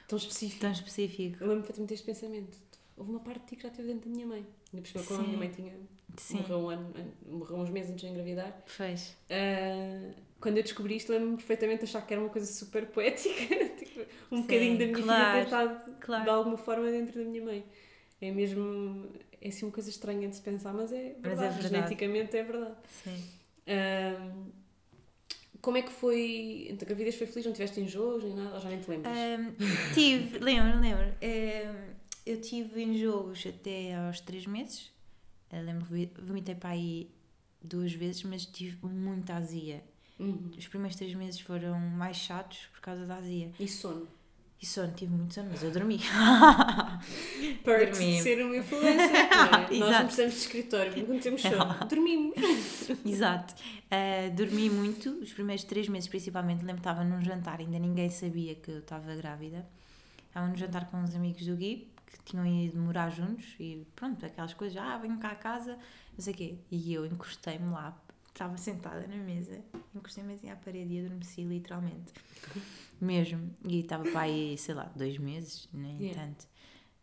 Tão específico. tão específico. Eu lembro perfeitamente deste pensamento. Houve uma parte de ti que já esteve dentro da minha mãe. Ainda por cima, quando a minha mãe tinha... Sim, Morreu, um ano, morreu uns meses antes de engravidar. fez. Ah, quando eu descobri isto, lembro-me perfeitamente de achar que era uma coisa super poética. tipo, um Sim, bocadinho da minha claro, filha ter estado claro. de alguma forma dentro da minha mãe. É mesmo. É assim uma coisa estranha de se pensar, mas é Mas é verdade. verdade. Geneticamente é verdade. Sim. Ah, como é que foi? A gravidez foi feliz? Não tiveste enjoos nem nada? Ou já nem te lembras? Ahm, tive, lembro, lembro. Ahm, eu tive enjoos até aos 3 meses. Eu lembro, vomitei para aí duas vezes, mas tive muita azia. Uhum. Os primeiros 3 meses foram mais chatos por causa da azia. E sono? E sono, tive muito sono, mas eu dormi. Dormi. de ser uma influencer. não é? Nós não precisamos de escritório, quando temos sono. Dormimos. Exato. Ah, dormi muito, os primeiros três meses principalmente. Lembro que estava num jantar, ainda ninguém sabia que eu estava grávida. Estava num jantar com uns amigos do Gui, que tinham ido morar juntos e pronto, aquelas coisas, ah, venho cá a casa, não sei o quê. E eu encostei-me lá, estava sentada na mesa, encostei-me assim à parede e adormeci literalmente. Mesmo. E estava para aí, sei lá, dois meses, nem Yeah. tanto.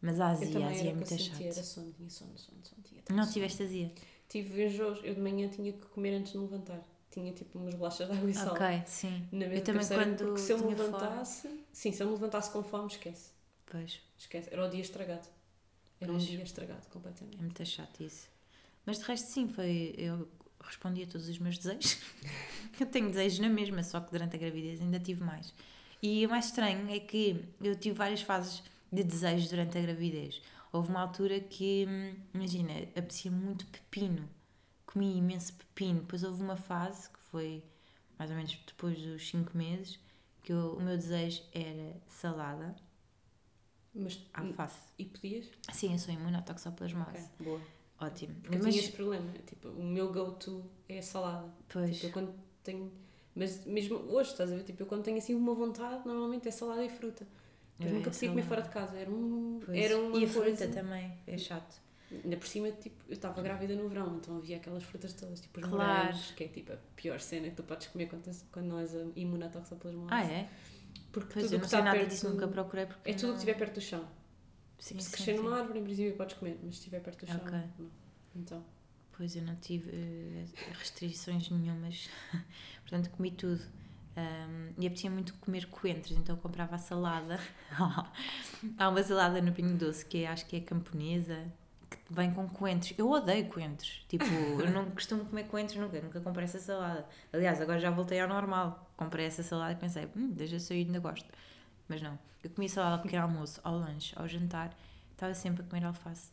Mas a azia, a azia é muito chato. era sono, tinha sono, sono, sono. Tinha Não sono. tiveste azia? Tive enjoos, eu de manhã tinha que comer antes de me levantar. Tinha tipo umas bolachas de água e sal. Ok, sim. Na mesa Eu também quando porque se eu me tinha fome. levantasse, sim, se eu me levantasse com fome, esquece. Pois. Esquece. Era o dia estragado. Era um Pois. dia estragado completamente. É muito chato isso. Mas de resto, sim, foi. Eu respondi a todos os meus desejos. eu tenho desejos na mesma, só que durante a gravidez ainda tive mais. E o mais estranho é que eu tive várias fases de desejos durante a gravidez. Houve uma altura que, hum, imagina, apetecia muito pepino. Comi imenso pepino. Depois houve uma fase, que foi mais ou menos depois dos 5 meses, que eu- o meu desejo era salada, Mas, alface. e podias? Sim, eu sou imune à toxoplasmose. Ok, boa. Ótimo. Porque Mas- tinha esse problema. Tipo, o meu go-to é salada. Pois. Tipo, eu quando tenho... Mas mesmo hoje, estás a ver? Tipo, eu quando tenho assim uma vontade, normalmente é salada e fruta. Mas Eu- nunca podia comer fora de casa, era, um, Pois. era uma E a coisa... fruta também, é chato. Ainda por cima, tipo, eu estava grávida no verão, então havia aquelas frutas todas, tipo os Claro. morangos, que é tipo a pior cena que tu podes comer quando, quando não és imune à toxoplasmose. Ah, é? Porque Pois tudo eu que não sei está nada perto disso, nunca procurei porque. É tudo o que estiver perto do chão. Sim, se sim, crescer sim. numa árvore, em princípio podes comer, mas se estiver perto do chão, Ok. não. Então, Pois eu não tive eh, restrições nenhumas, portanto comi tudo. Um, e apetecia muito comer coentros, então eu comprava a salada. Há uma salada no Pinho Doce que é, acho que é camponesa, que vem com coentros. Eu odeio coentros. Tipo, eu não costumo comer coentros nunca, nunca comprei essa salada. Aliás, agora já voltei ao normal. Comprei essa salada e pensei, hum, desde eu sair ainda gosto. Mas não, eu comi salada ao pequeno almoço, ao lanche, ao jantar, estava sempre a comer alface.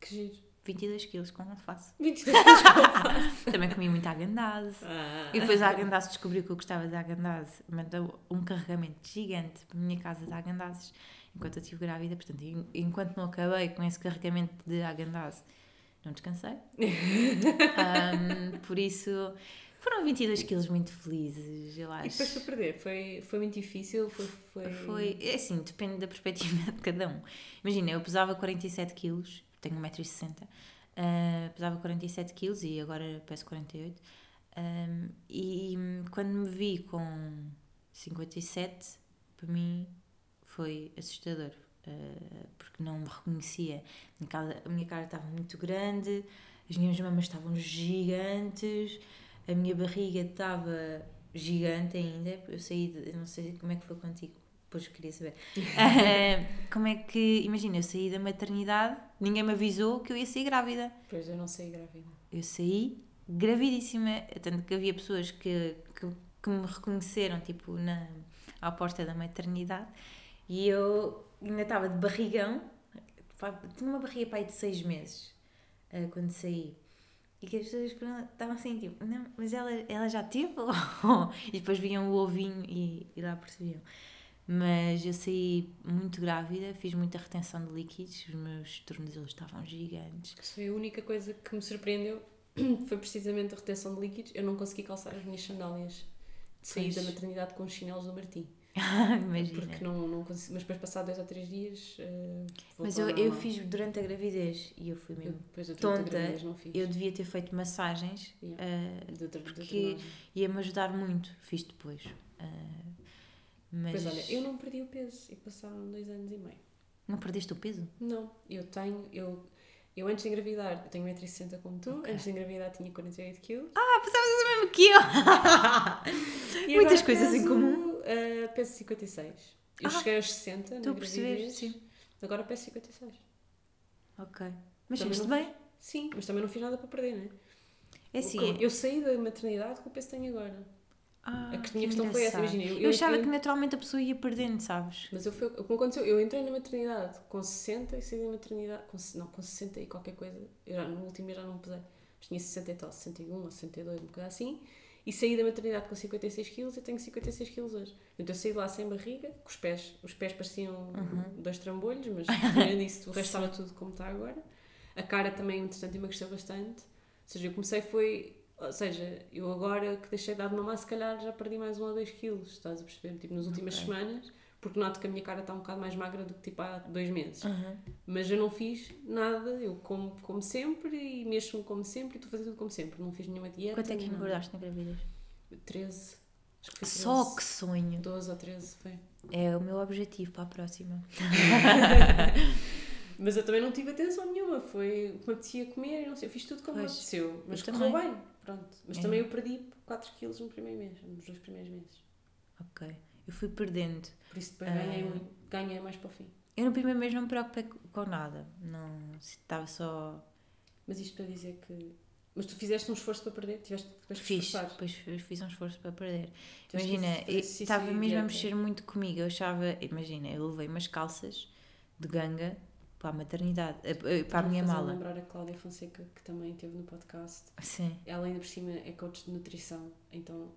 que giro. 22 quilos com alface. 22 anos Também comi muito agandase. ah. E depois a Agandaz descobriu que eu gostava de Agandaz. Mandou um carregamento gigante para a minha casa de Agandazes enquanto eu estive grávida. Portanto, en- enquanto não acabei com esse carregamento de Agandaz, não descansei. Ahm, por isso, foram 22 quilos muito felizes, eu E acho. depois para perder, foi, foi muito difícil, foi... Foi, Foi, é assim, depende da perspectiva de cada um. Imagina, eu pesava 47 quilos, tenho 1,60m, uh, pesava 47 quilos e agora peso 48. Um, e quando me vi com 57, para mim foi assustador, uh, porque não me reconhecia. A minha cara, a minha cara estava muito grande, as minhas mamas estavam gigantes, a minha barriga estava gigante ainda. Eu saí, de, não sei como é que foi contigo, depois eu queria saber. Ah, como é que, imagina, eu saí da maternidade, ninguém me avisou que eu ia sair grávida. Pois eu não sei grávida. Eu saí gravidíssima, tanto que havia pessoas que, que, que me reconheceram, tipo, na, à porta da maternidade, e eu ainda estava de barrigão, tinha uma barriga para aí de seis meses, ah, quando saí. E que as pessoas estavam assim, tipo, não, mas ela, ela já teve? e depois viam o ovinho e, e lá percebiam. Mas eu saí muito grávida, fiz muita retenção de líquidos, os meus tornozelos estavam gigantes. Isso foi a única coisa que me surpreendeu, foi precisamente a retenção de líquidos. Eu não consegui calçar as minhas sandálias de sair da maternidade com os chinelos do Martim. Imagina. Porque não, não consegui, mas depois passado dois ou três dias eh, Mas eu, eu fiz durante a gravidez e eu fui mesmo eu tonta. gravidez não fiz. Eu devia ter feito massagens, Yeah. ah, De- porque ia-me ajudar muito. Fiz depois. Ah, mas Pois olha, eu não perdi o peso e passaram dois anos e meio. não perdeste o peso? Não, eu tenho, eu, eu antes de engravidar, eu tenho 1,60m como tu, Ok. antes de engravidar tinha 48 kg. Ah, pensavas o mesmo que eu! Muitas coisas em comum. Eh, peso 56. Eu Ah, cheguei aos 60 na Estou a perceber, gravidez, sim. agora peso 56. Ok. Mas não bem? Sim, mas também não fiz nada para perder, não é? É assim. Que- Eu saí da maternidade com o peso que tenho agora. Ah, a que minha questão foi essa, imagina. Eu, Eu, achava eu- que naturalmente a pessoa ia perdendo, sabes? Mas eu foi, o que aconteceu, eu entrei na maternidade com 60 e saí da maternidade com, não, com 60 e qualquer coisa. Eu já, no último mês já não pesei. Mas tinha 60 e tal, 61 ou 62, um bocado assim. E saí da maternidade com 56 quilos e tenho 56 quilos hoje. Então eu saí de lá sem barriga, com os pés. Os pés pareciam Uhum. dois trambolhos, mas tirando isso, o resto estava tudo como está agora. A cara também, entretanto, emagreceu bastante. Ou seja, eu comecei foi... Ou seja, eu agora que deixei de dar de mamar, se calhar já perdi mais um ou dois quilos, estás a perceber? Tipo, nas últimas Ok. semanas, porque noto que a minha cara está um bocado mais magra do que tipo há dois meses. Uhum. Mas eu não fiz nada, eu como, como sempre e mexo-me como sempre e estou a fazer tudo como sempre. Não fiz nenhuma dieta. Quanto é que engordaste na gravidez? 13. Acho que foi 13. Só que sonho! 12 ou 13, foi. É o meu objetivo para a próxima. Mas eu também não tive atenção nenhuma, foi o que me apetecia comer e não sei, eu fiz tudo como me Pois, apeteceu. Mas eu correu bem, pronto. Mas É. também eu perdi 4 quilos no primeiro mês, nos dois primeiros meses. Ok. Eu fui perdendo. Por isso depois Ah. ganhei, muito, ganhei mais para o fim. Eu no primeiro mês não me preocupei com- nada. Não, estava só. Mas isto para dizer que. Mas tu fizeste um esforço para perder? Tiveste depois Fiz, depois fiz um esforço para perder. Tiveste Imagina, estava mesmo a mexer muito comigo. Eu achava, imagina, eu levei umas calças de ganga para a maternidade, eh, eh, para a minha mala. lembrar a Cláudia Fonseca, que também esteve no podcast. Sim, Ela ainda por cima é coach de nutrição, então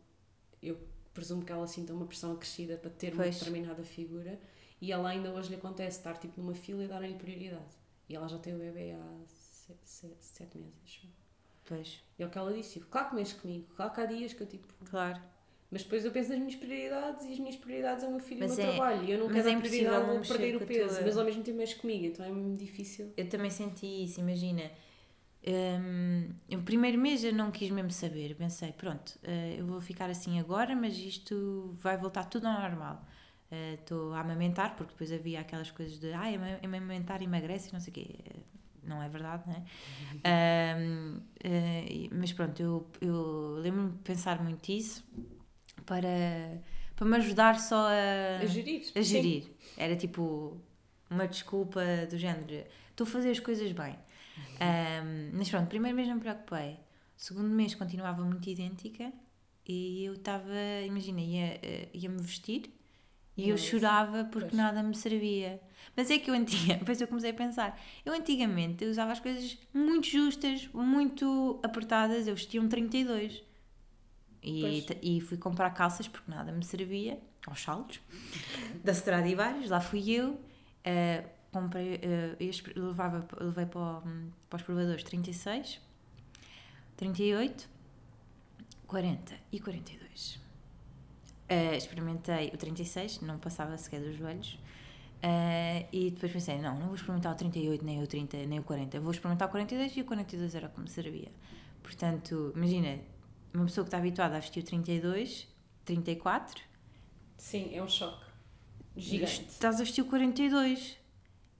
eu presumo que ela sinta uma pressão acrescida para ter uma Pois. determinada figura e ela ainda hoje lhe acontece estar tipo numa fila e darem-lhe prioridade. E ela já tem o bebê há se- se- sete meses. acho pois, E é o que ela disse, tipo, claro que mexes comigo, claro que há dias que eu tipo, claro. Mas depois eu penso nas minhas prioridades e as minhas prioridades é o meu filho e o meu é- trabalho. E eu não quero é a impossível prioridade de perder o peso, tua- mas ao mesmo tempo mexe comigo, então é muito difícil. Eu também senti isso, imagina. Hum, o primeiro mês eu não quis mesmo saber. Eu Pensei, pronto, eh, eu vou ficar assim agora, mas isto vai voltar tudo ao normal. Eh, Estou a amamentar, porque depois havia aquelas coisas de ah, ama- amamentar emagrece e não sei o quê. Eh, Não é verdade, não é? E- mas pronto, eu, eu lembro-me de pensar muito isso para, para me ajudar só a, A gerir. a gerir. Era tipo uma desculpa do género: estou a fazer as coisas bem. Ahm, mas pronto, primeiro mês não me preocupei. Segundo mês continuava muito idêntica e eu estava, imagina, ia, eh, ia-me vestir e eu chorava porque pois. nada me servia. Mas é que eu antiga, depois eu comecei a pensar, eu antigamente eu usava as coisas muito justas, muito apertadas, eu vestia um 32. E, Pois. e fui comprar calças porque nada me servia, aos saltos, da Stradivarius, lá fui eu, eh, comprei, eh, este- levava, levei para, o- para os provadores 36, 38, 40 e 42. Eh, experimentei o 36, não passava sequer dos joelhos. eh, e depois pensei, não, não vou experimentar o 38, nem o 30, nem o 40. Vou experimentar o 42 e o 42 era como servia. Portanto, imagina, uma pessoa que está habituada a vestir o 32, 34, Sim, é um choque. Gigante. estás a vestir o 42.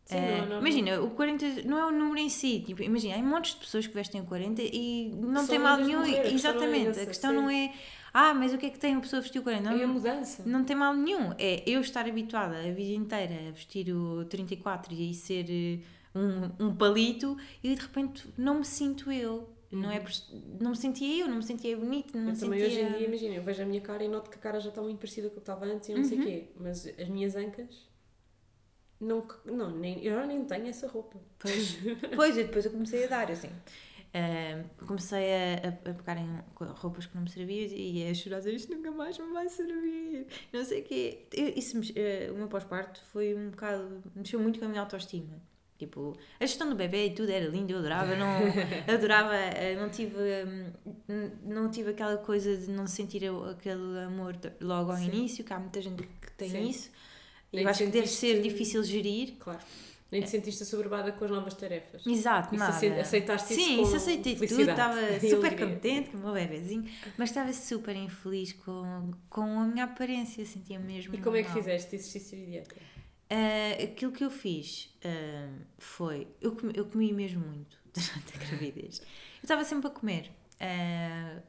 Sim, Eh, não, não, imagina, o 40 não é o número em si. Tipo, imagina, há montes de pessoas que vestem o 40 e não tem mal nenhum. morrer, a questão não é Exatamente. essa, a questão não é, ah, mas o que é que tem uma pessoa a vestir o 40? Não, É a mudança. não tem mal nenhum. É eu estar habituada a vida inteira a vestir o 34 e ser eh, um, um palito e de repente não me sinto eu. Não, é, por- não me sentia eu, não me sentia bonita, não Uhum. Eu me também sentia... hoje em dia, imagina, eu vejo a minha cara e noto que a cara já está muito parecida com o que estava antes e não sei o Uhum. quê. Mas as minhas ancas, não, não nem, eu nem tenho essa roupa. Pois, pois, e depois eu comecei a dar, assim. Ah, comecei a, a, a pegar em roupas que não me serviam e a chorar, isto nunca mais me vai servir, não sei o quê. Eu- isso, eh, o meu pós-parto foi um bocado, mexeu muito com a minha autoestima. Tipo, a gestão do bebê e tudo era lindo, eu adorava, não, adorava, eh, não tive, hum, não tive aquela coisa de não sentir aquele amor logo ao Sim. início, que há muita gente que tem Sim. isso. Nem eu acho que deve sentiste- ser difícil gerir. Claro. Nem te sentiste assoberbada com as novas tarefas. Exato, Isso nada. ace- aceitaste isso Sim, isso aceitei tudo, estava super contente com o meu bebezinho, mas estava super infeliz com, com a minha aparência, sentia mesmo E como é que mal. fizeste exercício de dieta? Ah, aquilo que eu fiz ah, foi, eu comi, eu comi mesmo muito durante a gravidez. Eu estava sempre a comer. Ah,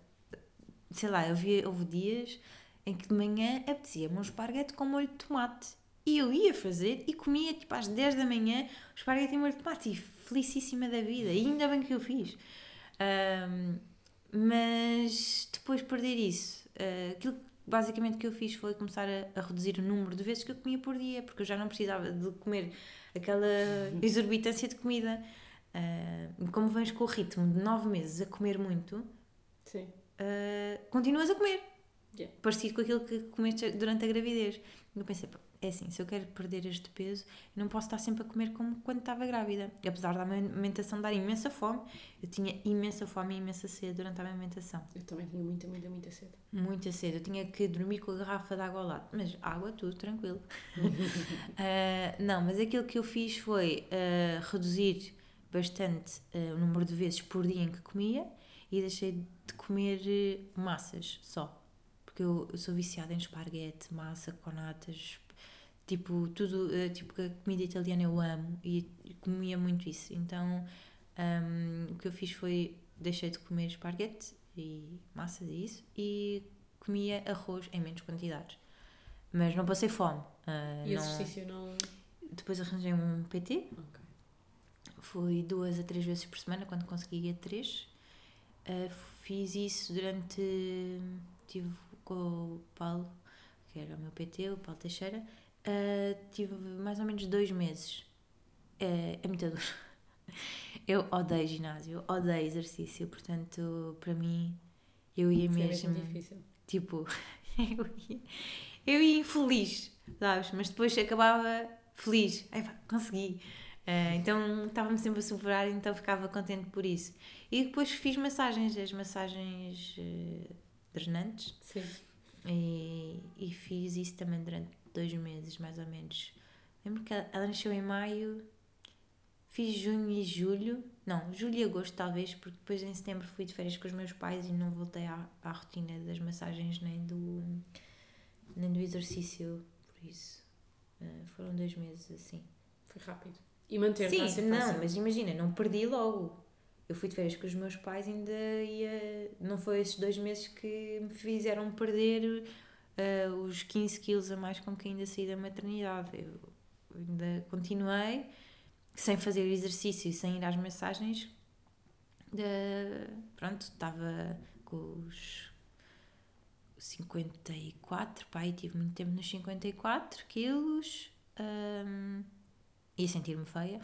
sei lá, havia, houve dias em que de manhã apetecia-me um esparguete com molho de tomate. E eu ia fazer e comia tipo às 10 da manhã o esparguete em molho de tomate e felicíssima da vida. E ainda bem que eu fiz. Ahm, mas depois de perder isso, ah, aquilo basicamente que eu fiz foi começar a, a reduzir o número de vezes que eu comia por dia, porque eu já não precisava de comer aquela exorbitância de comida. Ah, como vens com o ritmo de 9 meses a comer muito, ah, continuas a comer. Yeah. Parecido com aquilo que comeste durante a gravidez. Eu pensei, é assim, se eu quero perder este peso, não posso estar sempre a comer como quando estava grávida. E apesar da amamentação dar imensa fome, eu tinha imensa fome e imensa sede durante a amamentação. Eu também tinha muita, muita, muita sede. Muita sede. Eu tinha que dormir com a garrafa de água ao lado. Mas água, tudo tranquilo. Ah, não, mas aquilo que eu fiz foi ah, reduzir bastante ah, o número de vezes por dia em que comia e deixei de comer massas só. Porque eu, eu sou viciada em esparguete, massa, com natas, tipo, tudo, eh, tipo, a comida italiana eu amo e comia muito isso. Então, ahm, o que eu fiz foi, deixei de comer esparguete e massas e isso e comia arroz em menos quantidades. Mas não passei fome. ah, E não- exercício não. Depois arranjei um PT, Ok. Fui duas a três vezes por semana, quando conseguia três. Uh, fiz isso durante. Tive com o Paulo, que era o meu PT, o Paulo Teixeira. uh, tive mais ou menos dois meses. É, é muito duro. Eu odeio ginásio, odeio exercício, portanto, para mim, eu ia é mesmo. mesmo difícil. Tipo, eu ia, eu ia infeliz, sabes? Mas depois acabava feliz. Ai, pá, consegui. Ah, então estava-me sempre a superar, então ficava contente por isso. E depois fiz massagens, as massagens eh, drenantes. Sim. E, e fiz isso também durante dois meses, mais ou menos. Lembro que ela, ela nasceu em maio, fiz junho e julho, não, julho e agosto talvez, porque depois em setembro fui de férias com os meus pais e não voltei à, à rotina das massagens nem do, nem do exercício, por isso. Uh, foram dois meses assim. Foi rápido. E manter Sim, não, mas imagina, não perdi logo. Eu fui de férias com os meus pais, ainda ia. Não foi esses dois meses que me fizeram perder uh, os 15 quilos a mais com que ainda saí da maternidade. Eu ainda continuei sem fazer exercício e sem ir às massagens. De, pronto, estava com os 54, pai, tive muito tempo nos 54 quilos um, e sentir-me feia.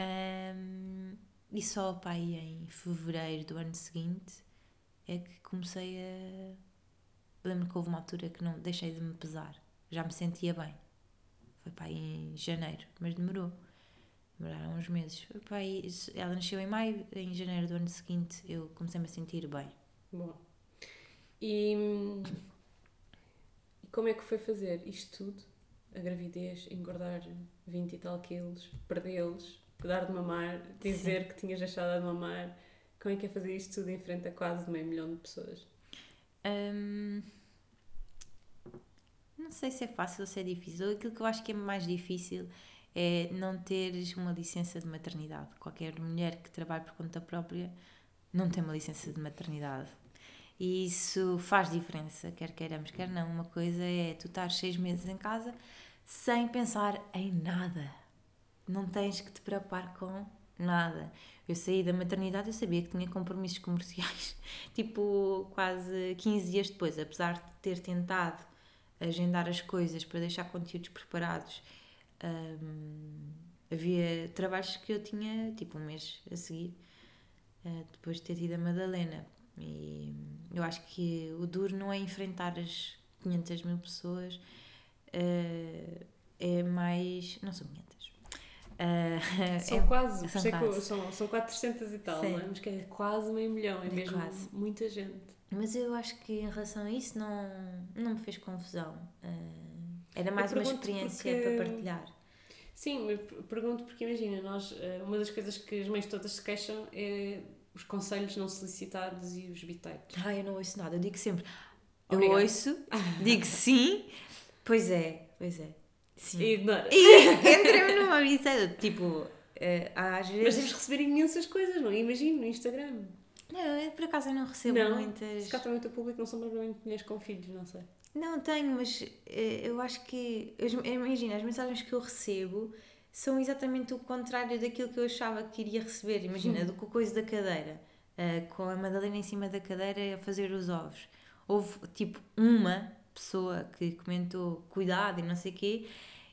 Um, e só pai em fevereiro do ano seguinte é que comecei a. Lembro que houve uma altura que não deixei de me pesar, já me sentia bem. Foi pai em janeiro, mas demorou. Demoraram uns meses. Pai, ela nasceu em maio, em janeiro do ano seguinte eu comecei-me a sentir bem. Bom. E, e como é que foi fazer isto tudo? A gravidez, engordar 20 e tal quilos, perdê-los, dar de mamar, dizer Sim. que tinhas deixado de mamar. Como é que é fazer isto tudo em frente a quase meio milhão de pessoas? Um, não sei se é fácil ou se é difícil. Aquilo que eu acho que é mais difícil é não teres uma licença de maternidade. Qualquer mulher que trabalhe por conta própria não tem uma licença de maternidade. E isso faz diferença, quer queiramos, quer não. Uma coisa é tu estar seis meses em casa sem pensar em nada. Não tens que te preocupar com nada. Eu saí da maternidade, eu sabia que tinha compromissos comerciais, tipo quase 15 dias depois, apesar de ter tentado agendar as coisas para deixar conteúdos preparados. Um, havia trabalhos que eu tinha tipo um mês a seguir, uh, depois de ter tido a Madalena. E eu acho que o duro não é enfrentar as 500 mil pessoas, uh, é mais. Não são 500. Uh, são é, quase, são, quase. São, são 400 e tal, não é? mas que é quase meio milhão, é, é mesmo quase. muita gente. Mas eu acho que em relação a isso não, não me fez confusão. Uh, era mais uma experiência porque... para partilhar. Sim, pergunto porque imagina, nós, eh, uma das coisas que as mães todas se queixam é os conselhos não solicitados e os biteiros. Ah, eu não ouço nada, eu digo sempre, eu ouço, digo sim, pois é, pois é. Sim. E ignora. E entrei numa biceda, tipo, uh, às vezes. Mas deves receber imensas coisas, não? Imagino, no Instagram. Não, eu, por acaso eu não recebo não, muitas. Se cá também o teu público não são provavelmente mulheres com filhos, não sei. Não, tenho, mas eh, eu acho que. Imagina, as mensagens que eu recebo são exatamente o contrário daquilo que eu achava que iria receber. Imagina, hum. do que a coisa da cadeira, uh, com a Madalena em cima da cadeira a fazer os ovos. Houve tipo uma pessoa que comentou cuidado e não sei o quê,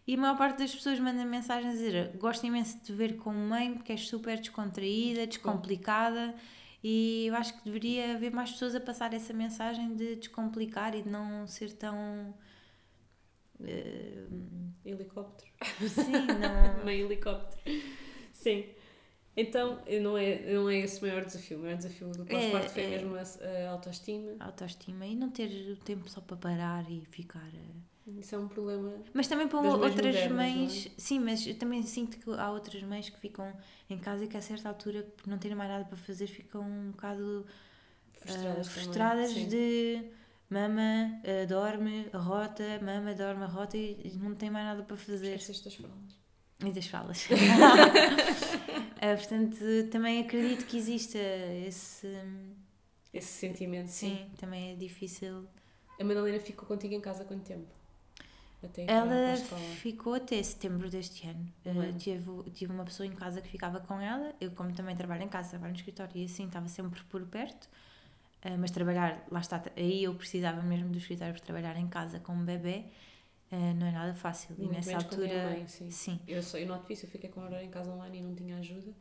e a maior parte das pessoas manda mensagens a dizer gosto imenso de te ver como mãe porque és super descontraída, descomplicada. E eu acho que deveria haver mais pessoas a passar essa mensagem de descomplicar e de não ser tão. Uh... Helicóptero. Sim, não. Meio helicóptero. Sim. Então, não é, não é esse o maior desafio. O maior desafio do pós-parto é, foi é, mesmo a, a, autoestima. A autoestima e não ter o tempo só para parar e ficar. Isso é um problema. Mas também para outras modernas, mães. É? Sim, mas eu também sinto que há outras mães que ficam em casa e que a certa altura, por não terem mais nada para fazer, ficam um bocado frustradas, uh, frustradas de mama, uh, dorme, rota, mama, dorme, rota e não tem mais nada para fazer. Esqueceste das falas. Das falas. uh, portanto, também acredito que exista esse. Esse sentimento. Sim, sim, também é difícil. A Madalena ficou contigo em casa há quanto tempo? Até ela ficou até setembro deste ano. Uh, tive, tive uma pessoa em casa que ficava com ela. Eu, como também trabalho em casa, trabalho no escritório e assim estava sempre por perto. Uh, mas trabalhar, lá está, aí eu precisava mesmo do escritório para trabalhar em casa com um bebê. Uh, não é nada fácil. Muito e nessa altura. Mãe, sim. sim. Eu, sou, eu noto isso, eu fiquei com ela em casa online e não tinha ajuda.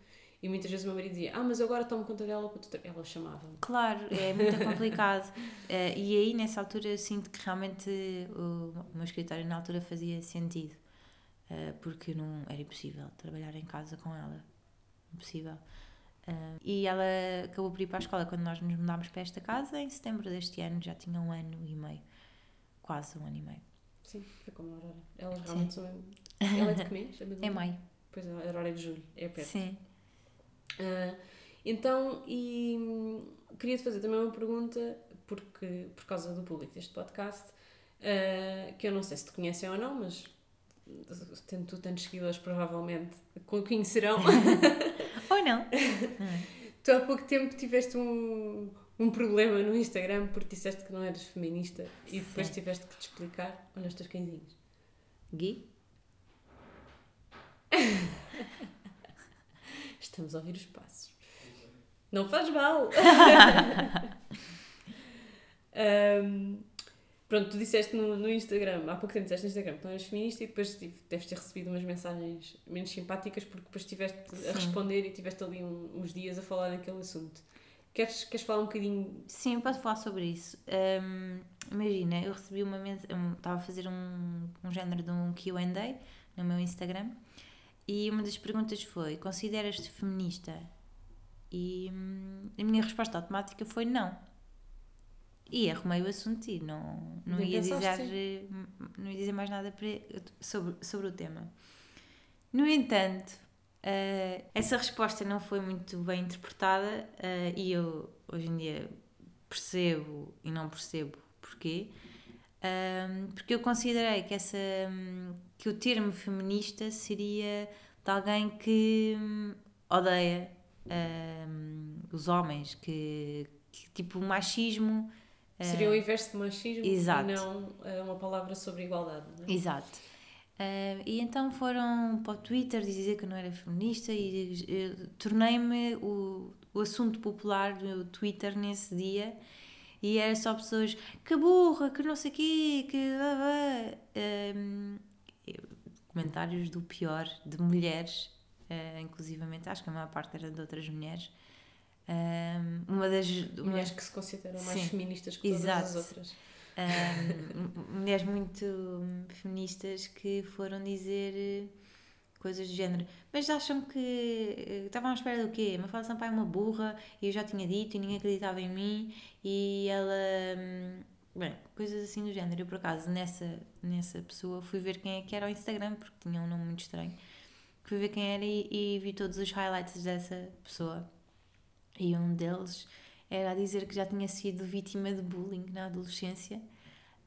E muitas vezes o meu marido dizia: Ah, mas agora tomo conta dela para. Ela chamava-me. Claro, é muito complicado. uh, e aí, nessa altura, eu sinto que realmente o, o meu escritório, na altura, fazia sentido. Uh, porque não era impossível trabalhar em casa com ela. Impossível. Uh, e ela acabou por ir para a escola quando nós nos mudámos para esta casa, em setembro deste ano, já tinha um ano e meio. Quase um ano e meio. Sim, foi como a Aurora. Ela realmente são. Ela é de que mês? É maio. Pois é, a Aurora é de julho, é perto. Sim. Uh, então, e hum, queria-te fazer também uma pergunta, porque, por causa do público deste podcast, uh, que eu não sei se te conhecem ou não, mas tendo tu tantos seguidores, provavelmente conhecerão. ou não. tu há pouco tempo tiveste um, um problema no Instagram porque disseste que não eras feminista e depois Sim. tiveste que te explicar. Olha os teus cãezinhos. Gui? Estamos a ouvir os passos. Não faz mal! um, pronto, tu disseste no, no Instagram, há pouco tempo disseste no Instagram que não eras feminista e depois tipo, deves ter recebido umas mensagens menos simpáticas porque depois estiveste a responder e tiveste ali um, uns dias a falar daquele assunto. Queres, queres falar um bocadinho? Sim, posso falar sobre isso. Um, imagina, eu recebi uma mensagem, estava a fazer um, um género de um QA no meu Instagram e uma das perguntas foi: Consideras-te feminista? E hum, a minha resposta automática foi não. E arrumei o assunto e não, não, ia, dizer, não ia dizer mais nada sobre, sobre o tema. No entanto, uh, essa resposta não foi muito bem interpretada uh, e eu hoje em dia percebo e não percebo porquê. Um, porque eu considerei que, essa, que o termo feminista seria de alguém que hum, odeia um, os homens, que, que tipo o machismo. Seria o inverso de machismo exato. e não uma palavra sobre igualdade. Não é? Exato. Uh, e então foram para o Twitter dizer que eu não era feminista e tornei-me o, o assunto popular do Twitter nesse dia e era só pessoas que burra, que não sei o quê, que. Um, comentários do pior de mulheres, uh, inclusivamente, acho que a maior parte era de outras mulheres. Um, uma das. Mulheres uma... que se consideram mais Sim, feministas que todas as outras. Um, mulheres muito feministas que foram dizer coisas do género. Mas acham que eh, estavam à espera do quê? Mafalda Sampaio é uma burra e eu já tinha dito e ninguém acreditava em mim e ela. Hum, bem, coisas assim do género. Eu, por acaso, nessa, nessa pessoa fui ver quem é que era o Instagram, porque tinha um nome muito estranho. Fui ver quem era e, e vi todos os highlights dessa pessoa. E um deles era a dizer que já tinha sido vítima de bullying na adolescência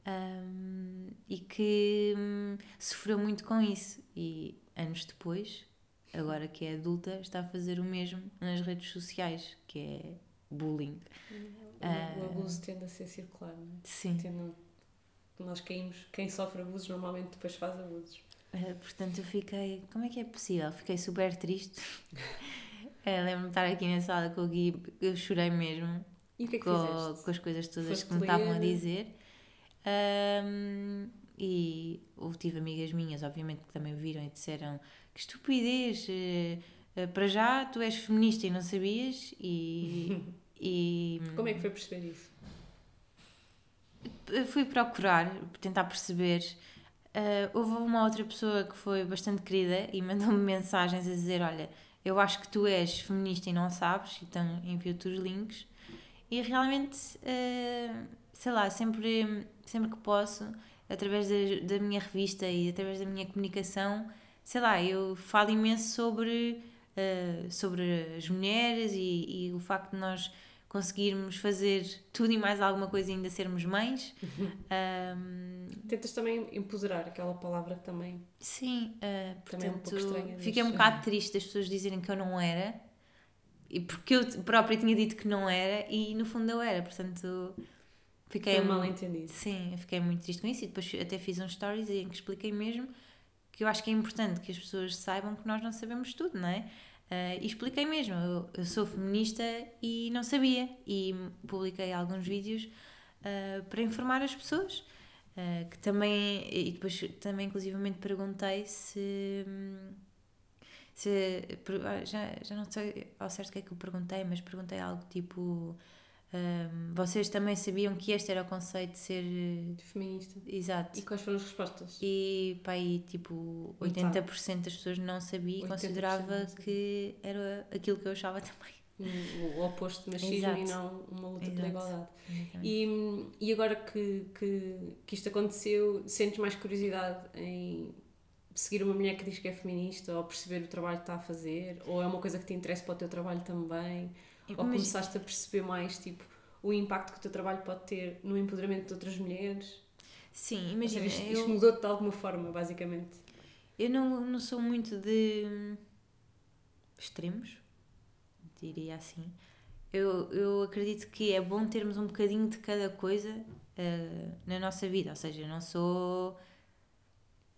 um, e que hum, sofreu muito com isso. E anos depois, agora que é adulta, está a fazer o mesmo nas redes sociais, que é bullying. O, o abuso tende a ser circular, não é? Sim. Tendo, nós caímos, quem sofre abusos normalmente depois faz abusos. Uh, portanto, eu fiquei. Como é que é possível? Fiquei super triste. uh, Lembro-me de estar aqui na sala com o Gui, eu chorei mesmo. E o que é que com, fizeste? com as coisas todas Foste que me estavam a dizer. Um, e houve, tive amigas minhas, obviamente, que também viram e disseram que estupidez, uh, para já tu és feminista e não sabias e, e... Como é que foi perceber isso? Fui procurar, tentar perceber. Uh, houve uma outra pessoa que foi bastante querida e mandou-me mensagens a dizer, olha, eu acho que tu és feminista e não sabes, então envio-te os links. E realmente, uh, sei lá, sempre, sempre que posso, através da, da minha revista e através da minha comunicação, sei lá, eu falo imenso sobre, uh, sobre as mulheres e, e, o facto de nós conseguirmos fazer tudo e mais alguma coisa e ainda sermos mães. Um, Tentas também empoderar aquela palavra que também. Sim, uh, também portanto, é um fiquei um bocado triste as pessoas dizerem que eu não era. E porque eu própria tinha dito que não era e no fundo eu era, portanto Fiquei Foi mal entendido. Sim, eu fiquei muito triste com isso e depois até fiz uns stories em que expliquei mesmo que eu acho que é importante que as pessoas saibam que nós não sabemos tudo, não é? Uh, e expliquei mesmo, eu, eu, sou feminista e não sabia e publiquei alguns vídeos uh, para informar as pessoas uh, que também, e depois também inclusivamente perguntei se, se já, já não sei ao certo o que é que eu perguntei, mas perguntei algo tipo um, vocês também sabiam que este era o conceito de ser feminista? Exato. E quais foram as respostas? E pá, aí, tipo 80% das pessoas não sabia e considerava que era aquilo que eu achava também. o oposto de machismo Exato. e não uma luta pela igualdade. E, e agora que, que, que isto aconteceu, sentes mais curiosidade em seguir uma mulher que diz que é feminista ou perceber o trabalho que está a fazer? Ou é uma coisa que te interessa para o teu trabalho também? Ou Imagina- começaste a perceber mais tipo, o impacto que o teu trabalho pode ter no empoderamento de outras mulheres? Sim, Ou seja, imagina, isto, isto mudou-te de alguma forma, basicamente. eu não, não sou muito de hum, extremos, diria assim. Eu, eu acredito que é bom termos um bocadinho de cada coisa eh, na nossa vida, ou seja, eu não sou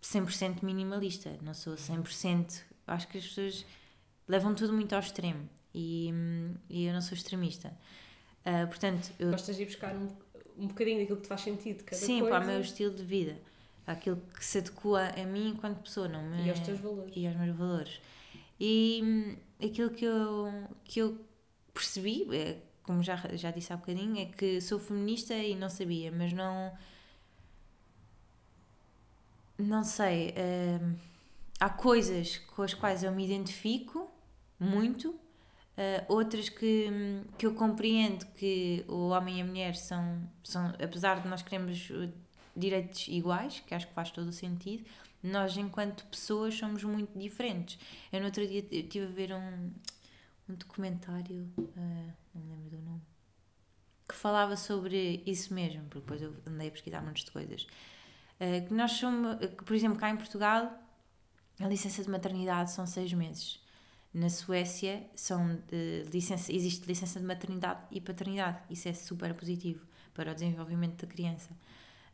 100% minimalista, não sou 100%. Acho que as pessoas levam tudo muito ao extremo e, e eu não sou extremista. Ah, portanto, eu Gostas de ir buscar um, um bocadinho daquilo que te faz sentido cada Sim, coisa para o meu estilo de vida. Aquilo que se adequa a mim enquanto pessoa, não me... e aos teus valores. e aos meus valores. E hum, aquilo que eu, que eu percebi, é, como já, já disse há bocadinho, é que sou feminista e não sabia, mas não. Não sei. hum, há coisas com as quais eu me identifico muito, ah, outras que, que eu compreendo que o homem e a mulher são, são, apesar de nós queremos uh, direitos iguais, que acho que faz todo o sentido, nós enquanto pessoas somos muito diferentes. Eu no outro dia estive a ver um, um documentário, ah, não me lembro do nome, que falava sobre isso mesmo, porque depois eu andei a pesquisar muitas coisas. Ah, que nós somos, que, por exemplo, cá em Portugal, a licença de maternidade são seis meses. Na Suécia são licença, existe licença de maternidade e paternidade. Isso é super positivo para o desenvolvimento da criança.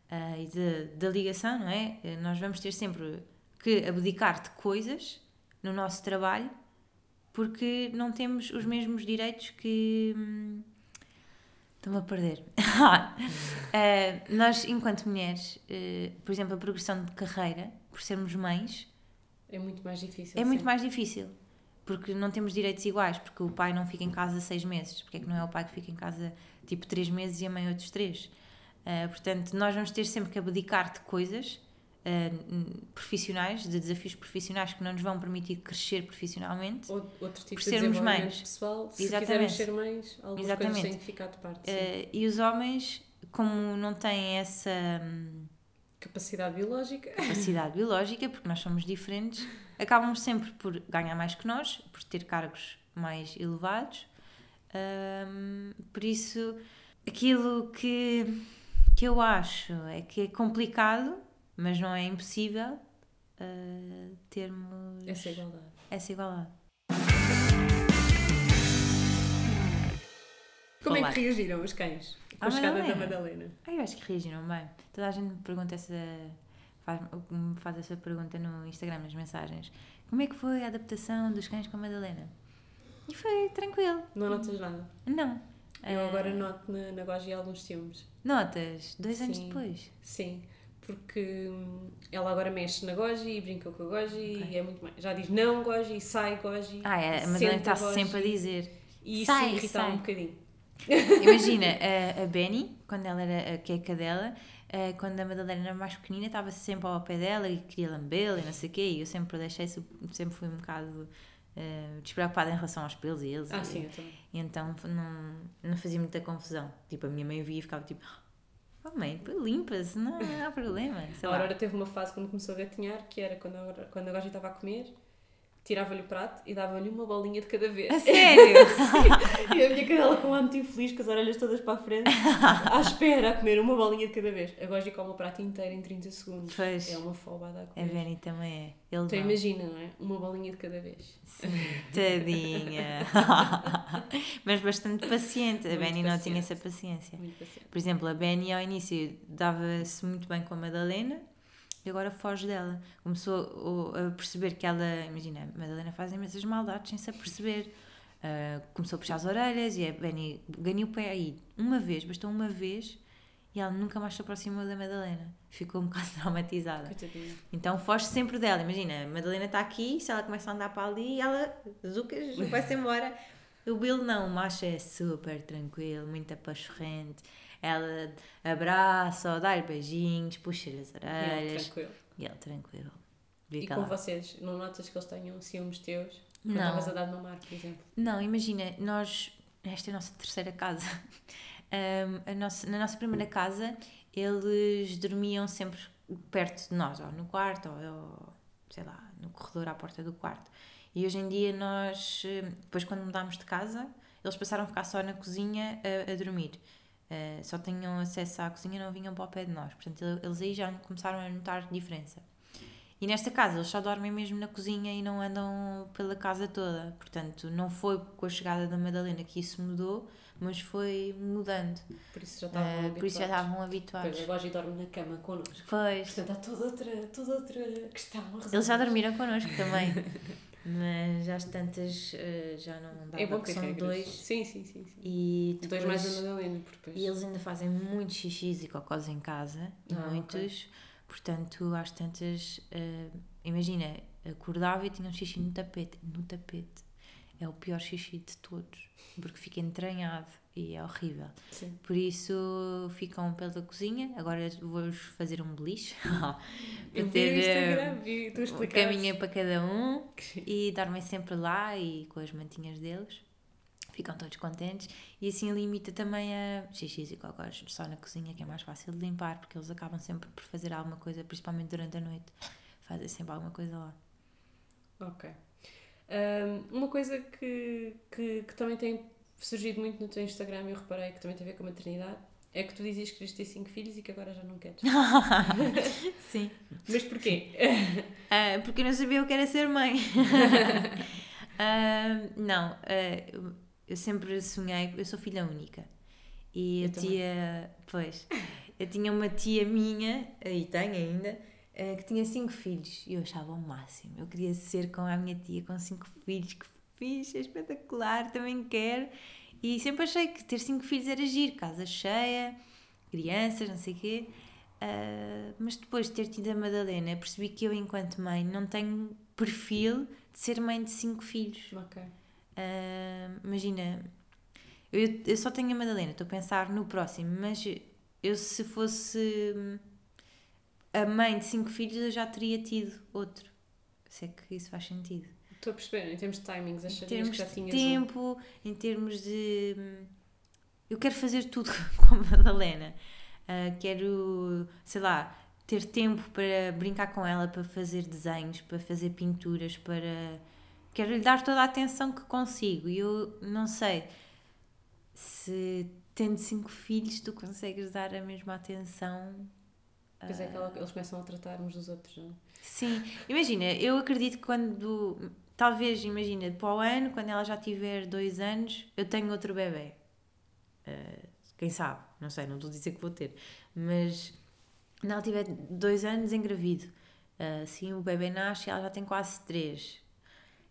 Ah, e de- da ligação, não é? Eh, Nós vamos ter sempre que abdicar de coisas no nosso trabalho porque não temos os mesmos direitos que. hum, Estou-me a perder. Ah, nós, enquanto mulheres, eh, por exemplo, a progressão de carreira, por sermos mães, É muito mais difícil. é muito sim. mais difícil. Porque não temos direitos iguais, porque o pai não fica em casa seis meses. Porque é que não é o pai que fica em casa tipo três meses e a mãe outros três? Ah, portanto, nós vamos ter sempre que abdicar de coisas n- profissionais, de desafios profissionais que não nos vão permitir crescer profissionalmente. Ou- Outro tipo Por de sermos mães. pessoal, se Exatamente. quiserem ser mães, algumas Exatamente. coisas têm que ficar de parte. Ah, e os homens, como não têm essa hum, Capacidade biológica. capacidade biológica, porque nós somos diferentes, acabam sempre por ganhar mais que nós, por ter cargos mais elevados. Ahm, por isso, aquilo que, que eu acho é que é complicado, mas não é impossível ah, termos Essa igualdade. essa igualdade. Como é Falar. que reagiram os cães com a À chegada da Madalena. Madalena? Ah, eu acho que reagiram bem. Toda a gente me pergunta essa. Faz, me faz essa pergunta no Instagram, nas mensagens. Como é que foi a adaptação dos cães com a Madalena? E foi tranquilo. Não notas nada? Não. Eu agora noto na, na alguns ciúmes. Notas? Dois anos Sim. depois. Sim, porque hum, ela agora mexe na Goji e brinca com a Goji Ok. e é muito mais. Já diz não Goji, sai Goji. Ah, é, a senta Madalena está Goji, sempre a dizer. E isso Sai, irrita sai. um bocadinho. Imagina, a, a Benny, quando ela era a queca dela, eh, quando a Madalena era mais pequenina, estava sempre ao pé dela e queria lambê-la e não sei o quê, e eu sempre deixei, sempre fui um bocado eh, despreocupada em relação aos pelos e eles. Ah, e, sim, também. e então não, não fazia muita confusão. Tipo, a minha mãe via e ficava tipo, oh mãe, limpa-se, não, não há problema. Sei A lá. Aurora teve uma fase quando começou a gatinhar, que era quando a, quando a Goji estava a comer, tirava-lhe o prato e dava-lhe uma bolinha de cada vez. A sério? E a minha cadela com um ar muito infeliz, com as orelhas todas para a frente, à espera a comer uma bolinha de cada vez. A Goji come o prato inteiro em 30 segundos. Pois. É uma fobada a A comer. Benny também é. Ele Então não. imagina, não é? Uma bolinha de cada vez. Sim, tadinha. Mas bastante paciente. A Muito Benny não tinha essa paciência. Muito paciente. Por exemplo, a Benny ao início dava-se muito bem com a Madalena e agora foge dela. Começou a perceber que ela, imagina, a Madalena faz imensas maldades sem se aperceber. Ah, começou a puxar as orelhas e a Benny ganhou o pé aí uma vez, bastou uma vez e ela nunca mais se aproximou da Madalena. Ficou um bocado traumatizada. Coitadinha. Então foge sempre dela. Imagina, a Madalena está aqui, se ela começa a andar para ali, ela, zucas, vai-se embora. O Bill não, o macho é super tranquilo, muito apachorrente. Ela abraça, dá-lhe beijinhos, puxa-lhe as E ele orelhas. tranquilo. E ele tranquilo. Vê E com ela- vocês, não notas que eles tenham ciúmes teus? Não. estavas a dar de mamar, por exemplo. Não, imagina, nós, esta é a nossa terceira casa. Ahm, a nossa, na nossa primeira casa, eles dormiam sempre perto de nós, ou no quarto, ou, ou, sei lá, no corredor à porta do quarto. E hoje em dia, nós, eh, depois quando mudámos de casa, eles passaram a ficar só na cozinha a, a dormir. Eh, só tinham acesso à cozinha, não vinham para o pé de nós. Portanto, ele- eles aí já começaram a notar diferença. E nesta casa eles só dormem mesmo na cozinha e não andam pela casa toda. Portanto, não foi com a chegada da Madalena que isso mudou, mas foi mudando. Por isso já estavam Ah, por isso já habituados. estavam habituados. Pois, agora já dorme na cama connosco. Pois. Portanto, há toda outra, toda outra questão a resolver. Eles já dormiram connosco também. mas às tantas eh, já não dá É bom porque são regras. dois. Sim, sim, sim. sim. E Dois depois, mais a Madalena, depois... E eles ainda fazem muitos xixis e cocós em casa, Ah, muitos. Portanto, às tantas, eh, imagina, acordava e tinha um xixi no tapete. No tapete. É o pior xixi de todos, porque fica entranhado e é horrível. Sim. Por isso ficam pela cozinha. Agora vou-vos fazer um beliche. Para ter no eh, um caminho para cada um e dormem sempre lá e com as mantinhas deles. Ficam todos contentes e assim limita também a xixis e cocós só na cozinha, que é mais fácil de limpar, porque eles acabam sempre por fazer alguma coisa, principalmente durante a noite. Fazem sempre alguma coisa lá. Ok. Ahm, uma coisa que, que, que também tem surgido muito no teu Instagram, eu reparei que também tem a ver com a maternidade, é que tu dizias que querias ter cinco filhos e que agora já não queres. Sim. Mas porquê? Ah, porque eu não sabia o que era ser mãe. Ah, não, ah, eu- sempre sonhei, eu sou filha única. E Eu a tia, pois, eu tinha uma tia minha, e tenho ainda, que tinha cinco filhos. E eu achava o máximo. Eu queria ser com a minha tia com cinco filhos, que fixe, é espetacular, também quero. E sempre achei que ter cinco filhos era giro, casa cheia, crianças, não sei o quê. Ah, mas depois de ter tido a Madalena, percebi que eu, enquanto mãe, não tenho perfil de ser mãe de cinco filhos. ok. Ah, imagina, eu, eu só tenho a Madalena, estou a pensar no próximo, mas eu, se fosse a mãe de cinco filhos, eu já teria tido outro. Se é que isso faz sentido. Estou a perceber, em termos de timings, Em acharia termos que já de tinhas tempo, em termos de. hum, Eu quero fazer tudo com a Madalena. Ah, quero, sei lá, ter tempo para brincar com ela, para fazer desenhos, para fazer pinturas, para. Quero lhe dar toda a atenção que consigo. E eu não sei se, tendo cinco filhos, tu consegues dar a mesma atenção Pois é, aquela, eles começam a tratar uns dos outros, não é? Sim, imagina, eu acredito que quando, talvez, imagina, para o ano, quando ela já tiver dois anos, eu tenho outro bebê. Uh, quem sabe, não sei, não estou a dizer que vou ter, mas quando ela tiver dois anos, engravido. Uh, assim, o bebê nasce e ela já tem quase três.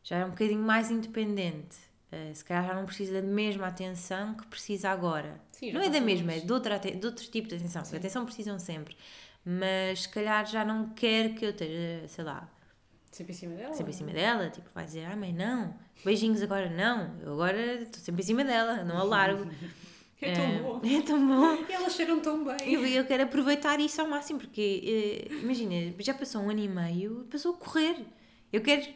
Já é um bocadinho mais independente. Uh, se calhar já não precisa da mesma atenção que precisa agora. Sim, não é da mesma, é de, outra, de outro tipo de atenção. porque atenção precisam sempre. Mas se calhar já não quer que eu esteja, sei lá, Sempre em cima dela? sempre em não cima dela. Tipo, vai dizer, ah, mãe, não. Beijinhos agora não. Eu agora estou sempre em cima dela, não a largo. É tão bom. É tão bom. E elas cheiram tão bem. Eu, eu quero aproveitar isso ao máximo, porque, eh, imagina, já passou um ano e meio, passou a correr. Eu quero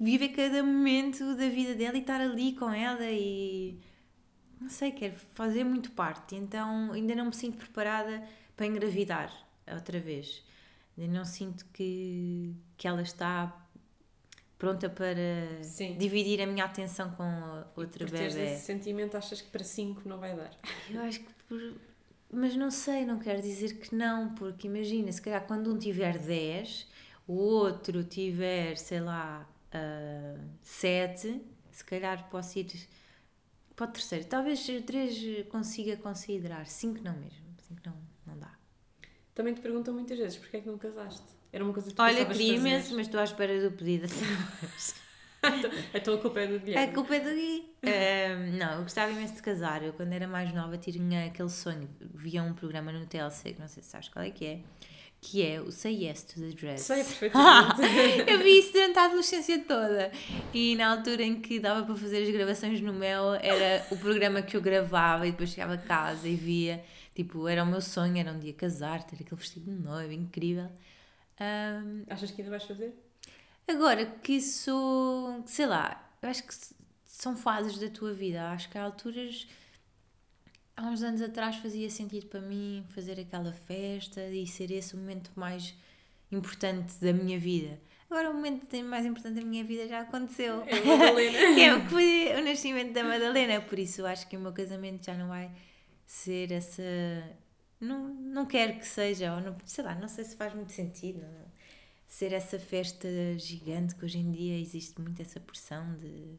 viver cada momento da vida dela e estar ali com ela e. Não sei, quero fazer muito parte. Então, ainda não me sinto preparada para engravidar outra vez. Ainda não sinto que, que ela está pronta para Sim. dividir a minha atenção com outra Por bebê. esse sentimento, achas que para 5 não vai dar? Eu acho que por... Mas não sei, não quero dizer que não, porque imagina, se calhar quando um tiver 10, o outro tiver, sei lá, 7, se calhar posso ir para o terceiro. Talvez o 3 consiga considerar, 5 não mesmo, 5 não, não dá. Também te perguntam muitas vezes porquê é que não casaste? Era uma coisa que tu Olha, queria imenso, mas estou à espera do pedido. Então a culpa é do A Guilherme. culpa é do Gui. Não, eu gostava imenso de casar. Eu, quando era mais nova, tinha aquele sonho. Via um programa no TLC, que não sei se sabes qual é que é, que é o Say Yes to the Dress. Sei perfeitamente. eu vi isso durante a adolescência toda. E na altura em que dava para fazer as gravações no Mel, era o programa que eu gravava e depois chegava a casa e via. Tipo, era o meu sonho, era um dia casar, ter aquele vestido de noiva incrível. Ahm, Achas que ainda vais fazer? Agora que isso, sei lá, eu acho que são fases da tua vida. Acho que há alturas. Há uns anos atrás fazia sentido para mim fazer aquela festa e ser esse o momento mais importante da minha vida. Agora o momento mais importante da minha vida já aconteceu. É a Madalena. que é o, que foi o nascimento da Madalena. Por isso acho que o meu casamento já não vai ser essa. Não, não quero que seja, ou não, sei lá, não sei se faz muito sentido. Ser essa festa gigante que hoje em dia existe muito essa pressão de.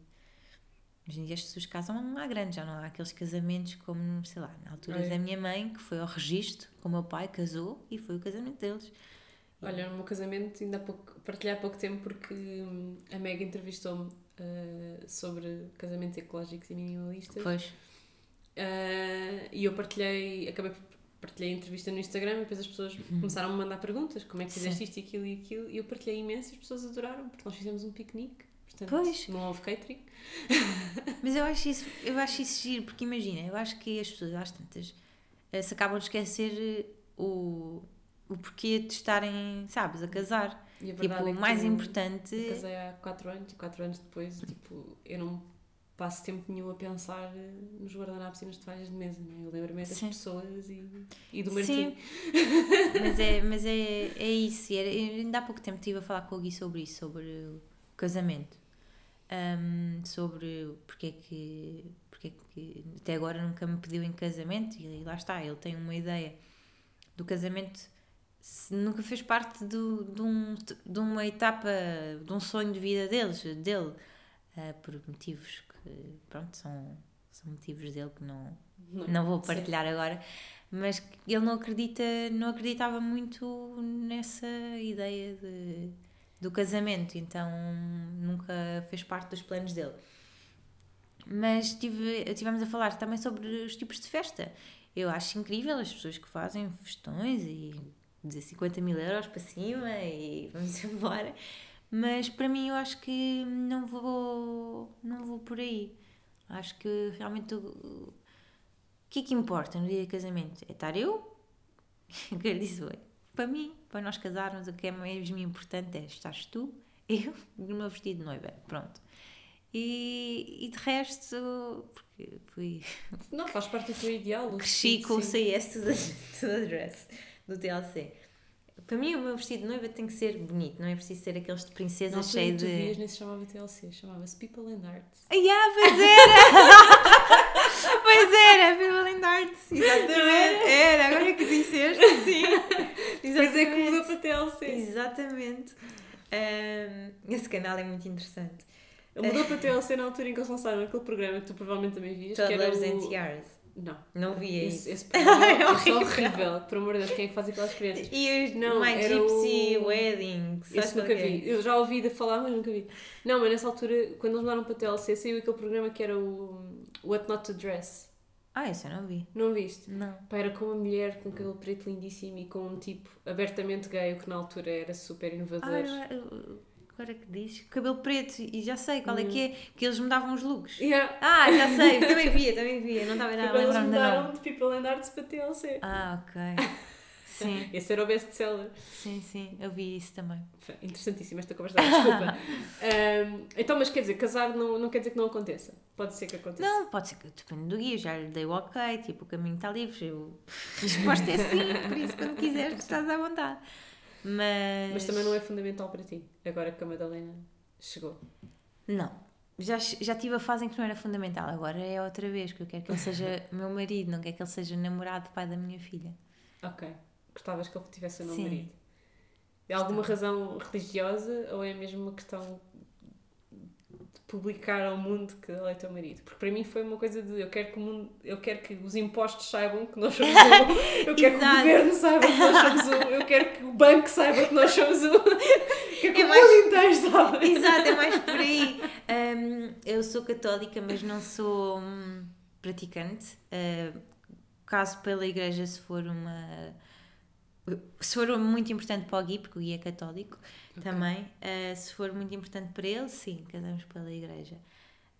Hoje em dia as pessoas casam à grande, já não há aqueles casamentos como, sei lá, na altura da minha mãe, que foi ao registro, com o meu pai, casou e foi o casamento deles. Olha, no meu casamento, ainda há pouco, partilhei há pouco tempo porque hum, a Meg entrevistou-me uh, sobre casamentos ecológicos e minimalistas. Pois. Uh, e eu partilhei, acabei por partilhei a entrevista no Instagram e depois as pessoas começaram a me mandar perguntas, como é que fizeste Sim. isto e aquilo e aquilo, e eu partilhei imenso e as pessoas adoraram, porque nós fizemos um piquenique, portanto Pois. não houve catering. Mas eu acho isso, eu acho isso giro, porque imagina, eu acho que as pessoas, às tantas, eh, se acabam de esquecer eh, o, o porquê de estarem, sabes, a casar. E a Tipo, verdade o é que mais eu importante. casei há 4 anos e 4 anos depois, tipo, eu não passo tempo nenhum a pensar eh, nos guardanapos e nas toalhas de mesa, não é? Eu lembro-me das Sim. pessoas e, e do Sim, Martim. mas é, mas é, é isso. E era- ainda há pouco tempo estive a falar com o Gui sobre isso, sobre o casamento. Ahm, sobre porque é que, porque é que até agora nunca me pediu em casamento e lá está, ele tem uma ideia do casamento se nunca fez parte do, de, um, de uma etapa, de um sonho de vida deles, dele, ah, por motivos que, pronto, são, são motivos dele que não, não vou Sim. partilhar agora, mas ele não acredita, não acreditava muito nessa ideia de, do casamento, então nunca fez parte dos planos dele. Mas tive, tivemos a falar também sobre os tipos de festa. Eu acho incrível as pessoas que fazem festões e de 50 mil euros para cima e vamos embora. Mas para mim eu acho que não vou, não vou por aí. Acho que realmente o, que é que importa no dia de casamento? É estar eu, quero dizer, bem, para mim, para nós casarmos, o que é mesmo importante é estás tu, eu, no meu vestido de noiva, pronto. E, e de resto, porque fui, Não, faz parte do teu ideal. cresci com o. CS do, do dress, do TLC. Para mim, o meu vestido de noiva tem que ser bonito, não é preciso ser aqueles de princesa altura cheio de. vias, nem se chamava TLC, chamava-se People and Arts. Ai, ah, pois era! pois era, People and Arts, exatamente. Era, agora é que disseste, sim. Depois é que mudou para TLC. Exatamente. Um, esse canal é muito interessante. Mudou para TLC na altura em que eles lançaram aquele programa que tu provavelmente também era Toddlers and Tiaras. Não. Não via Esse, isso. esse programa É é horrível. horrível. Por amor de Deus, quem é que faz aquelas crianças? E os Não, My Gypsy o- Wedding. qual nunca é? vi. Eu já ouvi de falar, mas nunca vi. Não, mas nessa altura, quando eles mudaram para TLC, saiu aquele programa que era o What Not to Dress. Ah, isso eu não vi. Não viste? Não. Pá, era com uma mulher com cabelo preto lindíssimo e com um tipo abertamente gay, o que na altura era super inovador. Ah, eu- agora que diz. Cabelo preto, e já sei qual é Hum. que é. Que eles mudavam os looks. Yeah. Ah, já sei. também via, também via. Não estava Foi a lembrar-me do mudaram de People and Arts para TLC. Ah, ok. Sim, Esse era o best-seller. sim, sim. Eu vi isso também. Foi Interessantíssima esta conversa, desculpa. Ahm, então, mas quer dizer, casar não, não quer dizer que não aconteça. Pode ser que aconteça. Não, pode ser que depende do guia, já lhe dei o ok, tipo, o caminho está livre. Eu... A resposta é sim, por isso quando quiseres estás à vontade. Mas. Mas também não é fundamental para ti, agora que a Madalena chegou. Não. Já, já tive a fase em que não era fundamental, agora é outra vez, que eu quero que ele seja meu marido, não quero que ele seja namorado, pai da minha filha. Ok. Gostavas que ele tivesse o Sim. marido. É alguma razão religiosa ou é mesmo uma questão publicar ao mundo que ele é teu marido? Porque para mim foi uma coisa de eu quero que o mundo, eu quero que os impostos saibam que nós somos um, eu quero que o governo saiba que nós somos um, eu quero que o banco saiba que nós somos um, quero que É o mais- mundo inteiro saiba. Exato, é mais por aí. Hum, eu sou católica, mas não sou hum, praticante. Uh, caso pela igreja, se for uma. Se for muito importante para o Gui, porque o Gui é católico também, uh, se for muito importante para ele, sim, casamos pela igreja.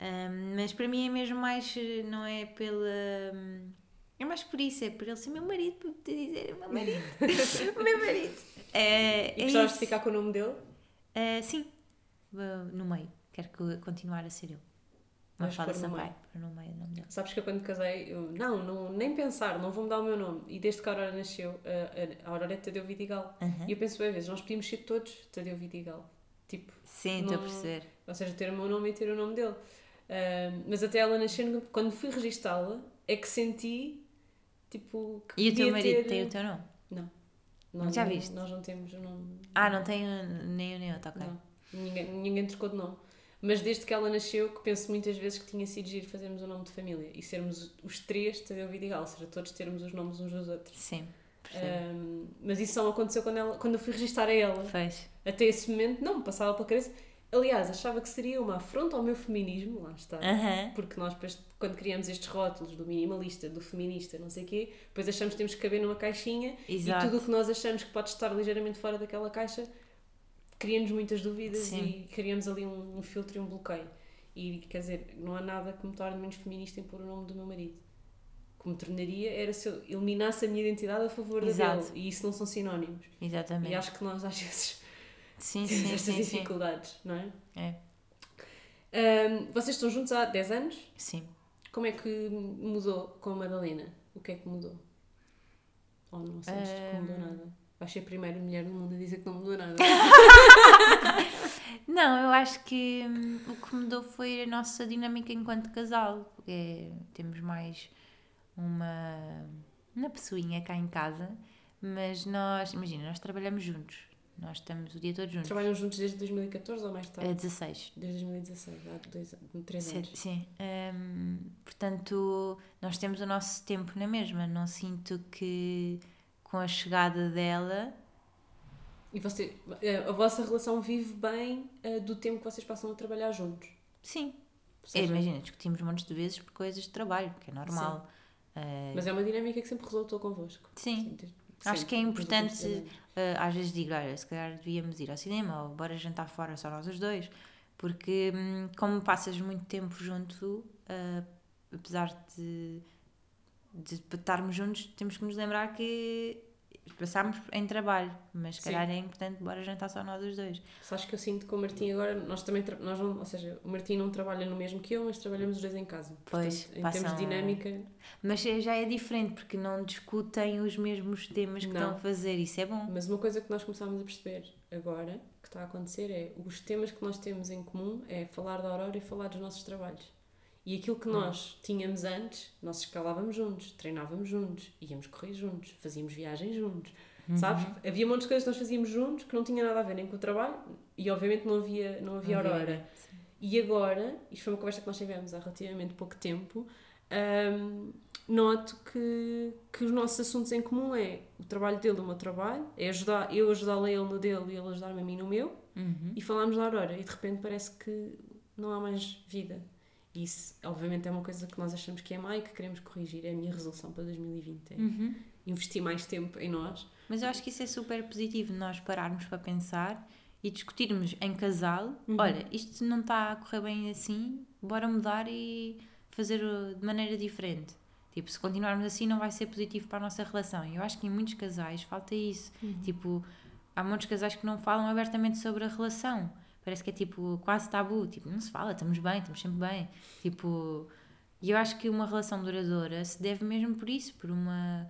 Hum, mas para mim é mesmo mais, eh, não é pela. hum, É mais por isso, é por ele ser meu marido, por poder dizer meu marido. meu marido. É, E é gostavas isso. de ficar com o nome dele? Uh, sim, no meio. Quero que- continuar a ser eu. Vais Mafalda no Sampaio, meio. no meio. Sabes que eu quando casei, eu, não, não, nem pensar, não vou mudar o meu nome. E desde que a Aurora nasceu, a, a Aurora é Tadeu Vidigal. Aham. E eu penso bem vezes, nós podíamos ser todos Tadeu Vidigal. Tipo, Sim, estou a Não- perceber. ou seja, ter o meu nome e ter o nome dele. Ahm, mas até ela nascer, quando fui registá-la, é que senti, tipo, que E o teu marido ter- tem o teu nome? Nós Já não- viste? Nós não temos o nome. Ah, não tem o- nem o nem outro, ok. Não, ninguém, ninguém trocou de nome. Mas desde que ela nasceu, que penso muitas vezes que tinha sido giro fazermos o nome de família e sermos os três Tadeu Vidigal, ou seja, todos termos os nomes uns dos outros. Sim. Ahm, mas isso só aconteceu quando, ela, quando eu fui registar a ela. Fez. Até esse momento não me passava pela cabeça. Aliás, achava que seria uma afronta ao meu feminismo, lá está. Aham. Porque nós depois, quando criamos estes rótulos do minimalista, do feminista, não sei o quê, depois achamos que temos que caber numa caixinha Exato. e tudo o que nós achamos que pode estar ligeiramente fora daquela caixa cria-nos muitas dúvidas Sim. e criamos ali um, um filtro e um bloqueio. E quer dizer, não há nada que me torne menos feminista em pôr o nome do meu marido. O que me tornaria era se eu eliminasse a minha identidade a favor da Exato. dele. E isso não são sinónimos. Exatamente. E acho que nós às vezes Sim, temos sim, estas sim, sim. dificuldades, não é? É. Ahm, vocês estão juntos há 10 anos? Sim. Como é que mudou com a Madalena? O que é que mudou? Ou não sentes que mudou nada? Vais ser a primeira mulher no mundo a dizer que não mudou nada. Não, eu acho que hum, o que mudou foi a nossa dinâmica enquanto casal. É, temos mais uma, uma pessoinha cá em casa, mas nós, imagina, nós trabalhamos juntos. Nós estamos o dia todo juntos. Trabalham juntos desde 2014 ou mais tarde? É 16. Desde 2016, há dois, três Sim, anos. sim. Hum, portanto, nós temos o nosso tempo na mesma. Não sinto que com a chegada dela. E você, a vossa relação vive bem eh, do tempo que vocês passam a trabalhar juntos? Sim. Ou É, seja, imagina, discutimos montes de vezes por coisas de trabalho, que é normal. Eh, Mas é uma dinâmica que sempre resultou convosco. sim. desde- Acho que é importante, eh, às vezes digo, olha, se calhar devíamos ir ao cinema ou bora jantar fora só nós os dois, porque hum, como passas muito tempo junto, eh, apesar de, de estarmos juntos, temos que nos lembrar que passámos em trabalho, mas se calhar é importante bora jantar só nós os dois. Só acho que eu sinto que o Martim agora, nós também, nós não, ou seja, o Martim não trabalha no mesmo que eu, mas trabalhamos os dois em casa. Pois, Portanto, em termos de dinâmica, Mas já é diferente, porque não discutem os mesmos temas que Não. estão a fazer, isso é bom. mas uma coisa que nós começámos a perceber agora, que está a acontecer, é os temas que nós temos em comum é falar da Aurora e falar dos nossos trabalhos. E aquilo Hum. que nós tínhamos antes, nós escalávamos juntos, treinávamos juntos, íamos correr juntos, fazíamos viagens juntos, Uhum. sabes? Havia muitas coisas que nós fazíamos juntos que não tinha nada a ver nem com o trabalho e obviamente não havia, não havia Aurora. E agora, isto foi uma conversa que nós tivemos há relativamente pouco tempo, hum, noto que, que os nossos assuntos em comum é o trabalho dele, o meu trabalho, é ajudar, eu ajudá-lo a ele no dele e ele ajudar-me a mim no meu, Uhum. e falámos da Aurora, e de repente parece que não há mais vida. Isso, obviamente, é uma coisa que nós achamos que é má e que queremos corrigir. É a minha resolução para 2020. É Uhum. investir mais tempo em nós. Mas eu acho que isso é super positivo, nós pararmos para pensar e discutirmos em casal: Uhum. olha, isto não está a correr bem assim, bora mudar e fazer de maneira diferente. Tipo, se continuarmos assim, não vai ser positivo para a nossa relação. E eu acho que em muitos casais falta isso. Tipo, há muitos casais que não falam abertamente sobre a relação. Parece que é tipo quase tabu. Tipo, não se fala, estamos bem, estamos sempre bem. Tipo, e eu acho que uma relação duradoura se deve mesmo por isso, por uma.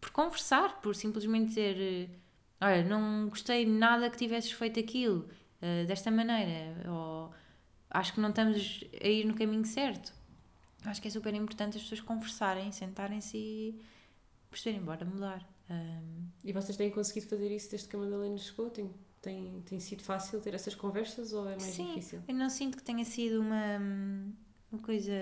por conversar, por simplesmente dizer: eh, olha, não gostei nada que tivesses feito aquilo eh, desta maneira, ou acho que não estamos a ir no caminho certo. Acho que é super importante as pessoas conversarem, sentarem-se e perceberem, bora mudar. Ahm, E vocês têm conseguido fazer isso desde que a Madalena chegou? Tem, tem, tem sido fácil ter essas conversas ou é mais Sim, difícil? eu não sinto que tenha sido uma, uma coisa.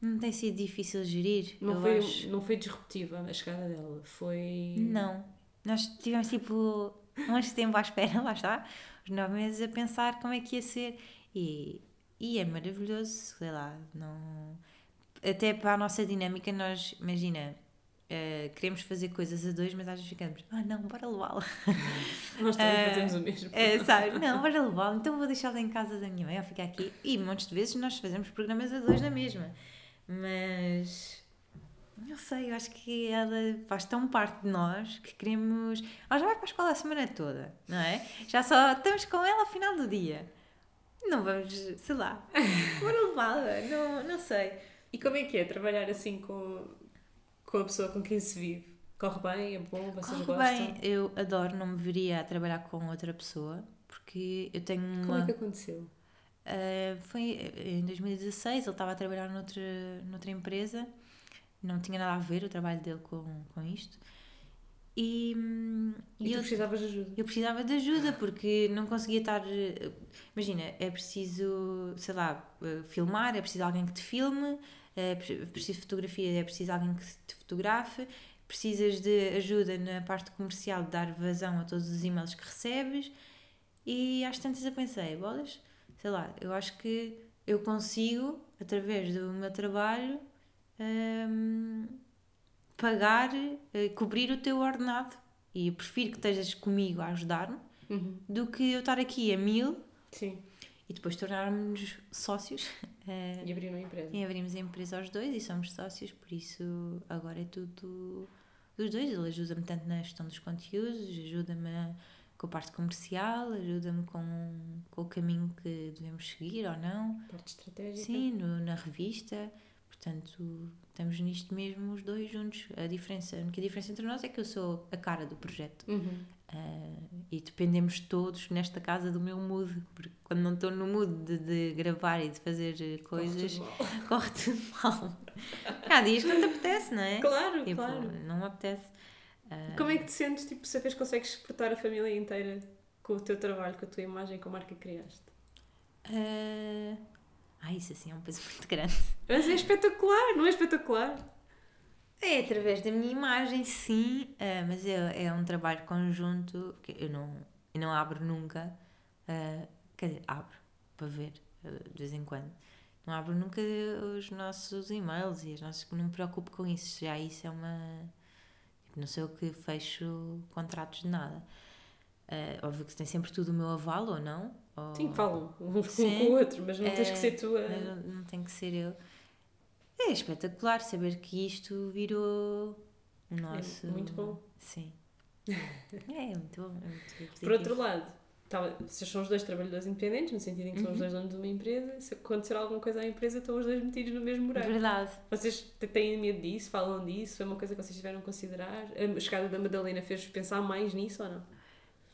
Não tem sido difícil gerir. Não foi, acho. não foi disruptiva a chegada dela, foi... Não. Nós tivemos tipo uns tempo à espera, lá está, os nove meses a pensar como é que ia ser. E, e é maravilhoso, sei lá, não. Até para a nossa dinâmica, nós, imagina, eh, queremos fazer coisas a dois, mas às vezes ficamos, ah não, bora levá-la. Nós também Eh, fazemos o mesmo. É, sabe? Não, bora levá-la, então vou deixá-la em casa da minha mãe, ou ficar aqui. E montes de vezes nós fazemos programas a dois na mesma. Mas. Não sei, eu acho que ela faz tão parte de nós que queremos. Ela já vai para a escola a semana toda, não é? Já só estamos com ela ao final do dia. Não vamos, sei lá, uma levada, não, não sei. E como é que é trabalhar assim com, com a pessoa com quem se vive? Corre bem? É bom? Vocês Corre gostam? bem, eu adoro, não me veria a trabalhar com outra pessoa, porque eu tenho uma... Como é que aconteceu? Uh, foi em 2016, ele estava a trabalhar noutra, noutra empresa, não tinha nada a ver o trabalho dele com, com isto. E, E, tu eu, precisavas de ajuda? eu precisava de ajuda porque não conseguia estar. eh, Imagina, é preciso, sei lá, eh, filmar, é preciso alguém que te filme, pre- preciso de fotografia, é preciso alguém que te fotografe, precisas de ajuda na parte comercial de dar vazão a todos os e-mails que recebes. E às tantas eu pensei, bolas, sei lá, eu acho que eu consigo, através do meu trabalho, hum, pagar, eh, cobrir o teu ordenado. E eu prefiro que estejas comigo a ajudar-me Uhum. do que eu estar aqui a mil Sim. e depois tornarmos sócios. eh, E abrir uma empresa. e abrimos a empresa aos dois e somos sócios, por isso agora é tudo dos dois. Ele ajuda-me tanto na gestão dos conteúdos, ajuda-me com a parte comercial, ajuda-me com, com o caminho que devemos seguir ou não. Parte estratégica. Sim, no- na revista. Portanto, estamos nisto mesmo os dois juntos. A diferença, a única diferença entre nós é que eu sou a cara do projeto. Uhum. Ah, e dependemos todos nesta casa do meu mood, porque quando não estou no mood de, de gravar e de fazer eh, Corre coisas, tudo mal. corre tudo mal. Há dias que não te apetece, não é? Claro, Tipo, claro. não me apetece. Ah, Como é que te sentes, tipo, sabes que consegues suportar a família inteira com o teu trabalho, com a tua imagem, com a marca que criaste? ah, ah, isso assim é um peso muito grande. Mas é espetacular, não é espetacular? É através da minha imagem, sim, ah, mas é, é um trabalho conjunto que eu não, eu não abro nunca. ah, quer dizer, abro para ver ah, de vez em quando. Não abro nunca os nossos e-mails e as nossas. Não me preocupo com isso. Já isso é uma. tipo, Não sei o que fecho contratos de nada. Ah, óbvio que tem sempre tudo o meu aval ou não. Ou, Sim, falam um Sim. com o outro, mas não tens É, que ser tu a... não, não tem que ser eu. É espetacular saber que isto virou o nosso. muito bom. Sim. É, muito bom. É muito. Por outro lado, tá, vocês são os dois trabalhadores independentes, no sentido em que são Uhum. os dois donos de uma empresa, se acontecer alguma coisa à empresa, estão os dois metidos no mesmo buraco. Verdade. Vocês têm medo disso? Falam disso? Foi uma coisa que vocês tiveram a considerar? A chegada da Madalena fez-vos pensar mais nisso ou não?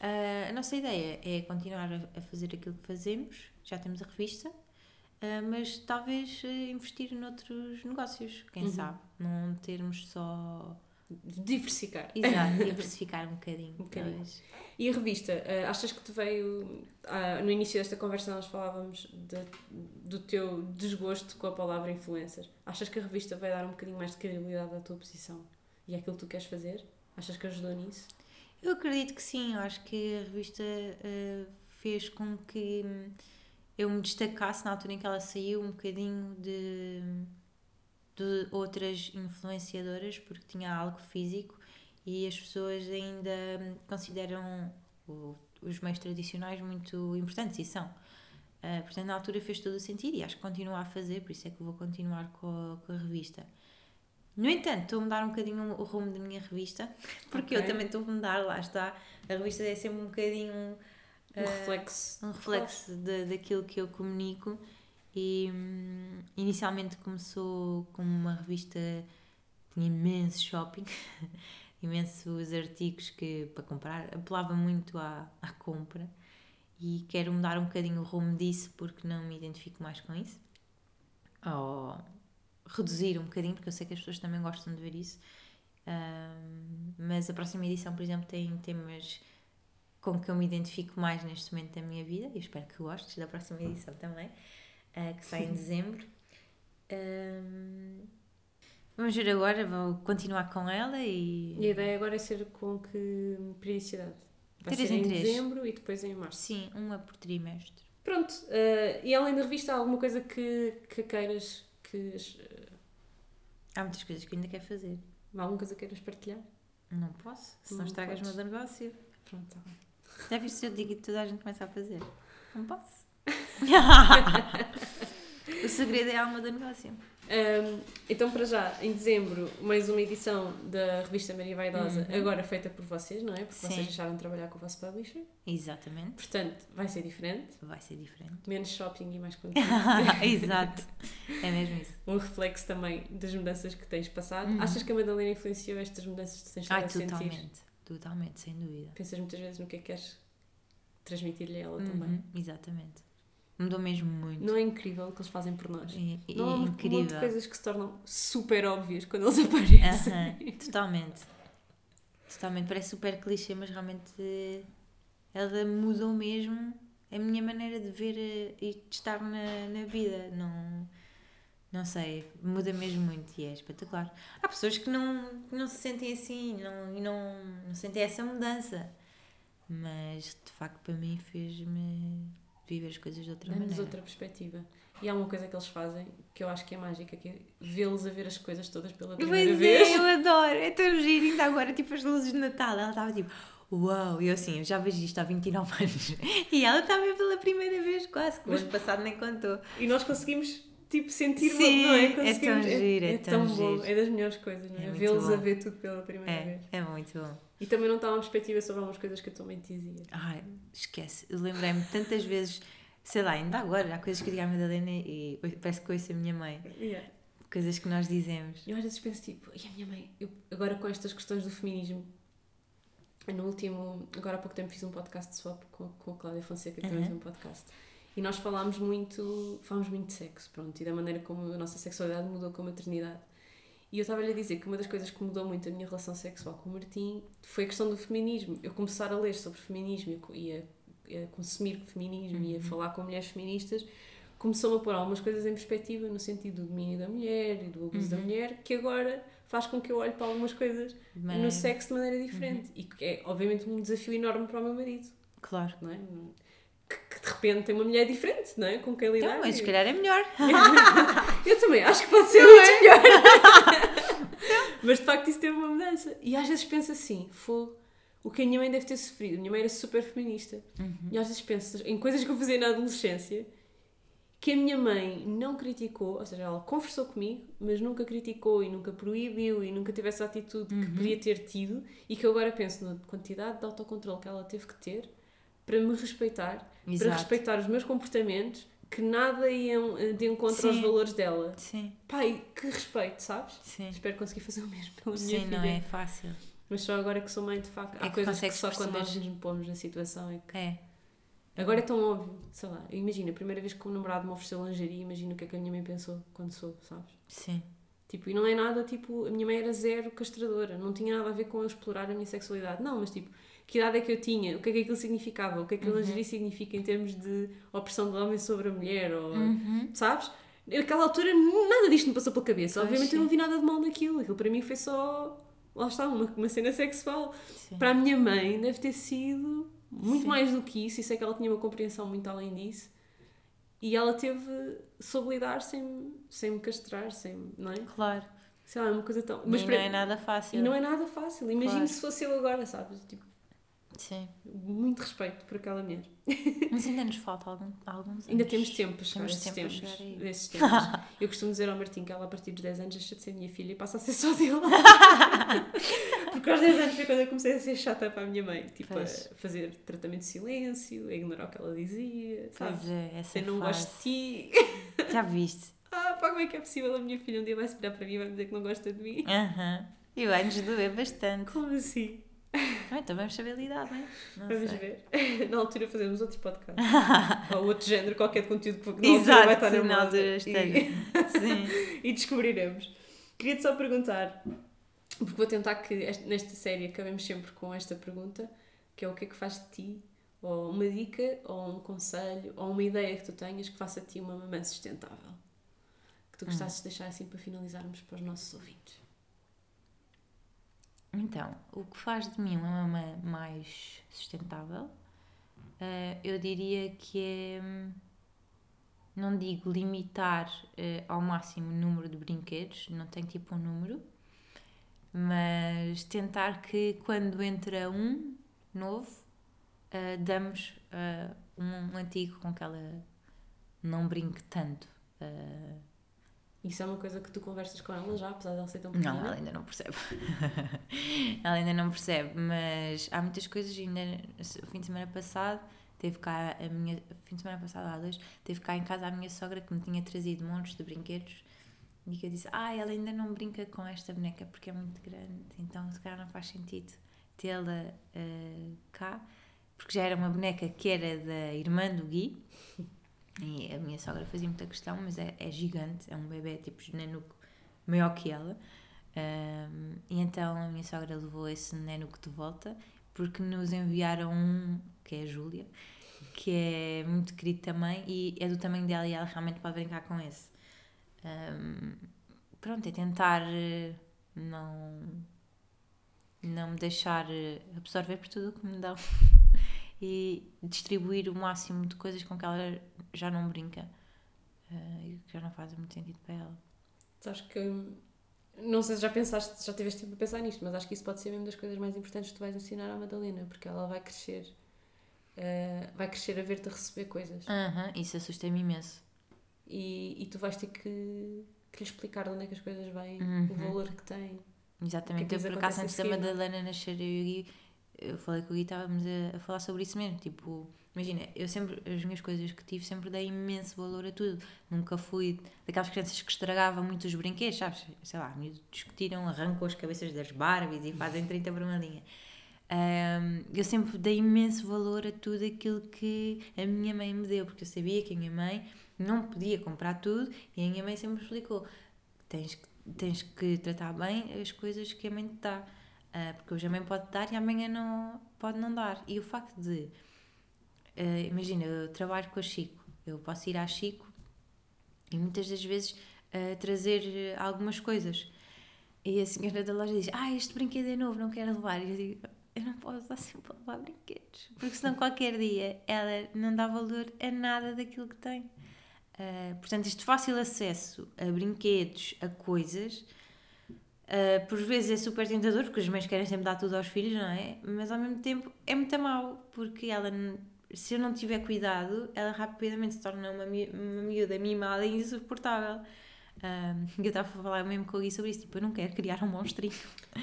Ah, a nossa ideia é continuar a, fazer aquilo que fazemos, já temos a revista, ah, mas talvez eh, investir noutros negócios, quem Uhum. sabe? Não termos só. Diversificar. Exato, diversificar um bocadinho. Um bocadinho. talvez. E a revista, eh, achas que te veio. ah, no início desta conversa nós falávamos de- do teu desgosto com a palavra influencer. Achas que a revista vai dar um bocadinho mais de credibilidade à tua posição e àquilo que tu queres fazer? Achas que ajudou nisso? Eu acredito que sim, acho que a revista eh, fez com que eu me destacasse na altura em que ela saiu um bocadinho de, de outras influenciadoras, porque tinha algo físico e as pessoas ainda consideram o- os meios tradicionais muito importantes e são. Eh, portanto, na altura fez todo o sentido e acho que continua a fazer, por isso é que vou continuar com a, com a revista. No entanto, estou a mudar um bocadinho o rumo da minha revista, porque eu Ok. também estou a mudar, lá está. A revista é sempre um bocadinho Um eh, reflexo. um reflexo da daquilo que eu comunico e hum, inicialmente começou como uma revista tinha imenso shopping imensos artigos que para comprar apelava muito à, à compra e quero mudar um bocadinho o rumo disso porque não me identifico mais com isso ou reduzir um bocadinho porque eu sei que as pessoas também gostam de ver isso Hum, mas a próxima edição por exemplo tem temas com que eu me identifico mais neste momento da minha vida e espero que gostes da próxima edição também, eh, que sai em dezembro. Ahm, vamos ver agora, vou continuar com ela e. E a ideia agora é ser com que periodicidade? Vai Três ser em em três. dezembro e depois em março. Sim, uma por trimestre. Pronto, eh, e além da revista, há alguma coisa que, que queiras que. Há muitas coisas que eu ainda quero fazer. alguma coisa que queiras partilhar? Não posso, senão Não estragas o meu negócio. Pronto, tá bem. Já viste se eu digo e toda a gente começa a fazer? Não posso. o segredo é a alma do negócio. Um, então, para já, em dezembro, mais uma edição da revista Maria Vaidosa, Uhum. agora feita por vocês, não é? Porque Sim. vocês deixaram de trabalhar com o vosso publisher. Exatamente. Portanto, vai ser diferente. Vai ser diferente. Menos shopping e mais conteúdo. Exato. É mesmo isso. um reflexo também das mudanças que tens passado. Uhum. Achas que a Madalena influenciou estas mudanças que tens estado Ai, a sentir? totalmente. Totalmente, sem dúvida. Pensas muitas vezes no que é que queres transmitir-lhe a ela também. Uhum, exatamente. Mudou mesmo muito. Não é incrível o que eles fazem por nós? E Não há um monte de incrível. coisas que se tornam super óbvias quando eles aparecem. Aham, totalmente. Totalmente. Parece super clichê, mas realmente ela mudou mesmo a minha maneira de ver eh, e de estar na, na vida. Não, não sei, muda mesmo muito e é espetacular. Há pessoas que não, que não se sentem assim não, e não, não sentem essa mudança. Mas de facto para mim fez-me viver as coisas de outra Dá-nos maneira. outra perspectiva. E há uma coisa que eles fazem que eu acho que é mágica, que é vê-los a ver as coisas todas pela primeira Pois vez. é, eu adoro, é tão giro, ainda agora, tipo, as luzes de Natal, ela estava tipo, uau, e eu assim, eu já vejo isto há 29 anos, e ela está a ver pela primeira vez quase, que o ano passado nem contou. E nós conseguimos, tipo, sentir, Sim, não é? é tão Conseguimos, giro, é é tão tão bom, é das melhores coisas, não é? É Vê-los a ver tudo pela primeira É, vez. é muito bom. E também não está uma perspectiva sobre algumas coisas que a tua mente dizia. Ai, esquece, eu lembrei-me tantas vezes, sei lá, ainda agora, há coisas que eu digo à Madalena e parece que ouço a minha mãe, Yeah. coisas que nós dizemos. Eu às vezes penso tipo, e a minha mãe, eu, agora com estas questões do feminismo, no último, agora há pouco tempo fiz um podcast de swap com, com a Cláudia Fonseca, que também Uhum. tem um podcast. E nós falámos muito, falámos muito de sexo, pronto, e da maneira como a nossa sexualidade mudou com a maternidade. E eu estava-lhe a dizer que uma das coisas que mudou muito a minha relação sexual com o Martim foi a questão do feminismo. Eu começar a ler sobre feminismo e a a, consumir feminismo e a falar com mulheres feministas começou-me a pôr algumas coisas em perspectiva no sentido do domínio da mulher e do abuso da mulher, que agora faz com que eu olhe para algumas coisas no sexo de maneira diferente. E que é, obviamente, um desafio enorme para o meu marido, Claro. não é? Que, de repente tem uma mulher diferente, não é? Com quem lidar. Então, mas se calhar é melhor. eu também acho que pode ser muito melhor. Mas de facto isso teve uma mudança. E às vezes penso assim, fogo, o que a minha mãe deve ter sofrido. A minha mãe era super feminista. E às vezes penso em coisas que eu fazia na adolescência que a minha mãe não criticou, ou seja, ela conversou comigo, mas nunca criticou e nunca proibiu e nunca teve essa atitude que podia ter tido e que eu agora penso na quantidade de autocontrole que ela teve que ter para me respeitar, para Exato. respeitar os meus comportamentos que nada iam eh, de encontro aos Sim. valores dela. Sim, Pai, que respeito, sabes? sim. Espero conseguir fazer o mesmo pela minha Sim, filha. não é fácil. Mas só agora que sou mãe, de facto, há É que coisas que só quando nós nos pomos na situação é que... É. Agora é tão óbvio, sei lá, imagina, a primeira vez que um namorado me ofereceu lingerie, imagina o que é que a minha mãe pensou quando soube, sabes? Sim. Tipo, e não é nada, tipo, a minha mãe era zero castradora, não tinha nada a ver com eu explorar a minha sexualidade, não, mas tipo, que idade é que eu tinha, o que é que aquilo significava, o que é que a lingerie significa em termos de opressão do homem sobre a mulher, ou, Uhum. sabes? Naquela altura nada disto me passou pela cabeça, Pois obviamente eu sim. não vi nada de mal naquilo, aquilo para mim foi só, lá está, uma, uma cena sexual. Sim. Para a minha mãe deve ter sido muito Sim. mais do que isso, e sei que ela tinha uma compreensão muito além disso. E ela teve, soube lidar sem, sem me castrar, sem, não é? Claro. Sei lá, é uma coisa tão. Mas Mas não para- é nada fácil. E não é nada fácil. Imagina Claro. se fosse eu agora, sabes? Tipo, Sim. muito respeito por aquela mulher. Mas ainda nos falta algum, alguns Ainda anos. temos tempo para chegar Temos esses tempo tempos. chegar. Esses tempos. Eu costumo dizer ao Martim que ela, a partir dos 10 anos, deixa de ser minha filha e passa a ser só dele. Porque aos 10 anos foi quando eu comecei a ser chata para a minha mãe. Tipo, Pois. a fazer tratamento de silêncio, a ignorar o que ela dizia, sabes? Pois é, essa Eu não fase. gosto de ti. Já viste? Ah, pá, como é que é possível a minha filha um dia vai se virar para mim e vai me dizer que não gosta de mim? Aham. E vai-nos doer bastante. Como assim? Ah, então vamos saber lidar, não é? Não Vamos sei. ver. Na altura fazemos outros podcasts. Ou outro género, qualquer conteúdo que na Exato, vai estar na na altura E- e descobriremos. Queria-te só perguntar, porque vou tentar que nesta série acabemos sempre com esta pergunta, que é o que é que faz de ti, ou uma dica, ou um conselho, ou uma ideia que tu tenhas que faça de ti uma mamã sustentável. Que tu gostasses de deixar assim para finalizarmos para os nossos ouvintes. Então, o que faz de mim uma mamã mais sustentável, eh, eu diria que é, hum, não digo limitar eh, ao máximo o número de brinquedos, não tenho tipo um número, mas tentar que quando entra um novo, eh, damos eh, um, antigo com que ela não brinque tanto. eh, Isso é uma coisa que tu conversas com ela já, apesar de ela ser tão pequena? Não, ela ainda não percebe. ela ainda não percebe, mas há muitas coisas. Ainda, o fim de semana passado, teve cá a minha. fim de semana passado, há dois, teve cá em casa a minha sogra que me tinha trazido montes de brinquedos e que eu disse: Ah, ela ainda não brinca com esta boneca porque é muito grande, então se calhar não faz sentido tê-la uh, cá, porque já era uma boneca que era da irmã do Gui. E a minha sogra fazia muita questão, mas é, é gigante, é um bebê tipo nenuco maior que ela. Um, e então a minha sogra levou esse nenuco de volta porque nos enviaram um, que é a Júlia, que é muito querido também e é do tamanho dela e ela realmente pode brincar com esse. Um, pronto, é tentar eh, não, não me deixar eh, absorver por tudo o que me dão e distribuir o máximo de coisas com que ela já não brinca uh, e que já não fazem muito sentido para ela. Acho que não sei se já pensaste, já tiveste tempo a pensar nisto, mas acho que isso pode ser mesmo das coisas mais importantes que tu vais ensinar à Madalena, porque ela vai crescer, uh, vai crescer a ver-te receber coisas. Uhum, isso assusta-me imenso. E, e tu vais ter que, que lhe explicar de onde é que as coisas vêm, uhum. o valor que têm. Exatamente, que é que eu por acaso antes da Madalena nascer eu eu falei com o Gui, estávamos a, a, falar sobre isso mesmo, tipo, imagina, eu sempre, as minhas coisas que tive, sempre dei imenso valor a tudo, nunca fui daquelas crianças que estragavam muito os brinquedos, sabes, sei lá, discutiram, arrancam as cabeças das Barbies e fazem 30 por uma linha. Um, eu sempre dei imenso valor a tudo aquilo que a minha mãe me deu, porque eu sabia que a minha mãe não podia comprar tudo e a minha mãe sempre me explicou tens tens que tratar bem as coisas que a mãe te dá. Uh, porque hoje a mãe pode dar e amanhã não, pode não dar. E o facto de, uh, imagina, eu trabalho com a Chico, eu posso ir à Chico e muitas das vezes uh, trazer algumas coisas. E a senhora da loja diz: Ah, este brinquedo é novo, não quero levar. E eu digo: Eu não posso dar sempre a levar brinquedos, porque senão qualquer dia ela não dá valor a nada daquilo que tem. portanto, este fácil acesso a brinquedos, a coisas Uh, por vezes é super tentador, porque as mães querem sempre dar tudo aos filhos, não é? Mas ao mesmo tempo é muito mau, porque ela, se eu não tiver cuidado, ela rapidamente se torna uma, uma miúda mimada e insuportável. Uh, eu estava a falar mesmo com o Gui sobre isso, tipo, eu não quero criar um monstrinho.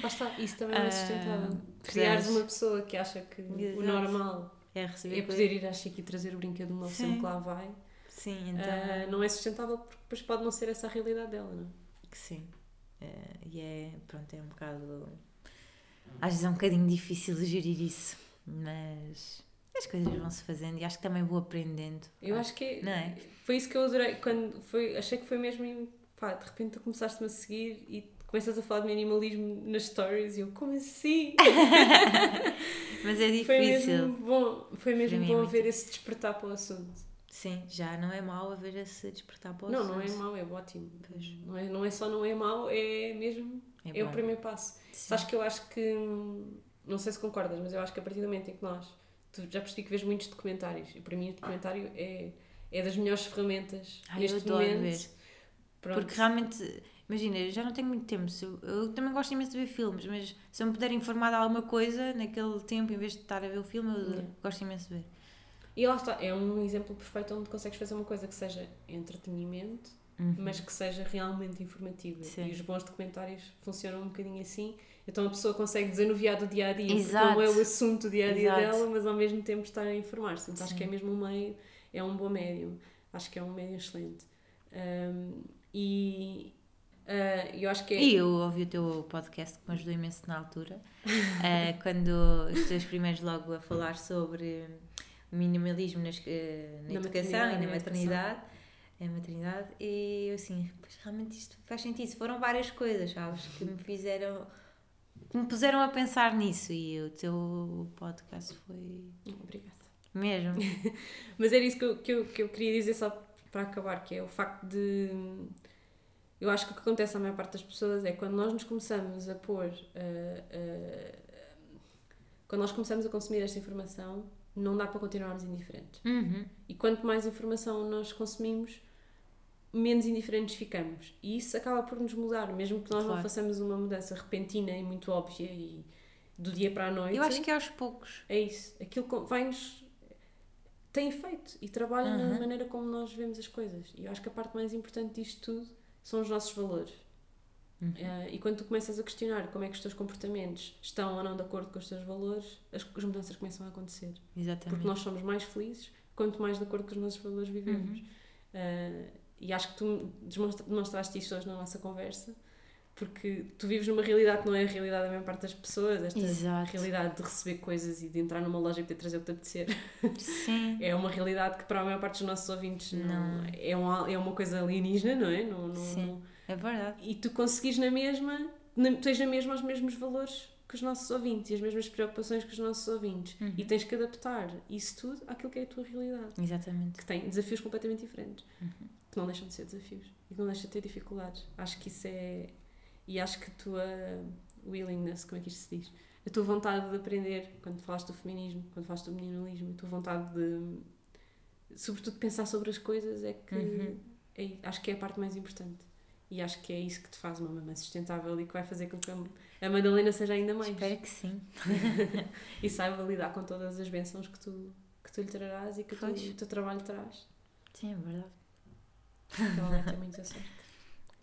Lá está, isso também não é sustentável. Uh, Criares uma pessoa que acha que Exato. o normal é, receber é poder ir à Chica e trazer o brinquedo novo sempre que lá vai. Sim, então. Uh, não é sustentável porque depois pode não ser essa a realidade dela, não é? Que sim. Uh, e é, pronto, é um bocado. Às vezes é um bocadinho difícil gerir isso, mas as coisas vão-se fazendo e acho que também vou aprendendo. Eu acho que não é? foi isso que eu adorei. Quando foi, achei que foi mesmo. Pá, de repente tu começaste-me a seguir e começas a falar de minimalismo nas stories e eu, como assim? mas é difícil. Foi mesmo bom, foi mesmo bom é ver esse despertar para o assunto. Sim, já não é mau haver esse despertar para o Não, não é mau, é ótimo. Pois. Não, é, não é só não é mau, é mesmo. É, é o primeiro passo. Sabes que eu acho que. Não sei se concordas, mas eu acho que a partir do momento em que nós. Tu já percebi que vês muitos documentários e para mim o documentário é, é das melhores ferramentas Ai, neste eu momento. Ver. Porque realmente, imagina, eu já não tenho muito tempo. Eu, eu, também gosto imenso de ver filmes, mas se eu me puder informar de alguma coisa naquele tempo, em vez de estar a ver o filme, eu yeah. gosto imenso de ver. E lá está, é um exemplo perfeito onde consegues fazer uma coisa que seja entretenimento, uhum. mas que seja realmente informativa. Sim. E os bons documentários funcionam um bocadinho assim. Então a pessoa consegue desanuviar do dia a dia, Exato. porque não é o assunto do dia a dia dela, mas ao mesmo tempo estar a informar-se. Então Sim. acho que é mesmo um meio, é um bom médium. Acho que é um médio excelente. Um, e, Uh, eu acho que é... E eu ouvi o teu podcast que me ajudou imenso na altura, uh, quando os teus primeiros logo a falar sobre minimalismo nas, uh, na, na, educação e na maternidade. A maternidade e eu assim, pois realmente isto faz sentido. Foram várias coisas, sabes, que me fizeram, que me puseram a pensar nisso e o teu podcast foi. Obrigada. Mesmo. Mas era isso que eu, que, eu, que eu queria dizer só para acabar, que é o facto de. Eu acho que o que acontece à maior parte das pessoas é quando nós nos começamos a pôr. Uh, uh, quando nós começamos a consumir esta informação, não dá para continuarmos indiferentes. Uhum. E quanto mais informação nós consumimos, menos indiferentes ficamos. E isso acaba por nos mudar, mesmo que nós claro. não façamos uma mudança repentina e muito óbvia e do dia para a noite. Eu acho que é aos poucos. É isso. Aquilo vai-nos. tem efeito e trabalha uhum. na maneira como nós vemos as coisas. E eu acho que a parte mais importante disto tudo são os nossos valores. Uhum. Uh, e quando tu começas a questionar como é que os teus comportamentos estão ou não de acordo com os teus valores, as, as mudanças começam a acontecer. Exatamente. Porque nós somos mais felizes quanto mais de acordo com os nossos valores vivemos. Uhum. Uh, e acho que tu demonstraste isso hoje na nossa conversa, porque tu vives numa realidade que não é a realidade da maior parte das pessoas, esta Exato. realidade de receber coisas e de entrar numa loja e poder trazer o que te apetecer. Sim. é uma realidade que para a maior parte dos nossos ouvintes não. não é, uma, é uma coisa alienígena, não é? Não, não, Sim, não... é verdade. E tu conseguis na mesma, na, tens na mesma os mesmos valores que os nossos ouvintes e as mesmas preocupações que os nossos ouvintes. Uhum. E tens que adaptar isso tudo àquilo que é a tua realidade. Exatamente. Que tem desafios completamente diferentes. Uhum. Que não deixam de ser desafios. E que não deixam de ter dificuldades. Acho que isso é e acho que a tua willingness, como é que isto se diz? A tua vontade de aprender, quando falaste do feminismo, quando falaste do minimalismo, a tua vontade de, sobretudo, pensar sobre as coisas é que uhum. é, acho que é a parte mais importante. E acho que é isso que te faz uma mamãe sustentável e que vai fazer com que a Madalena seja ainda mais. Espero que sim. e saiba lidar com todas as bênçãos que tu, que tu lhe trarás e que tu, o teu trabalho traz. Sim, é verdade. Então ela vai ter muita sorte.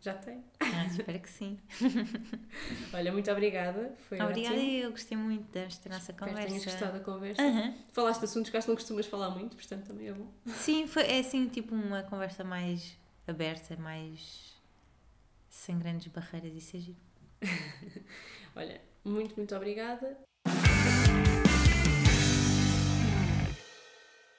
Já tem. Ah, espero que sim. Olha, muito obrigada. Foi Obrigada, ótimo. eu gostei muito desta nossa Espero conversa. Espero que tenhas gostado da conversa. Uhum. Falaste de assuntos que acho que não costumas falar muito, portanto também é bom. Sim, foi, é assim tipo uma conversa mais aberta, mais sem grandes barreiras e seja. Olha, muito, muito obrigada.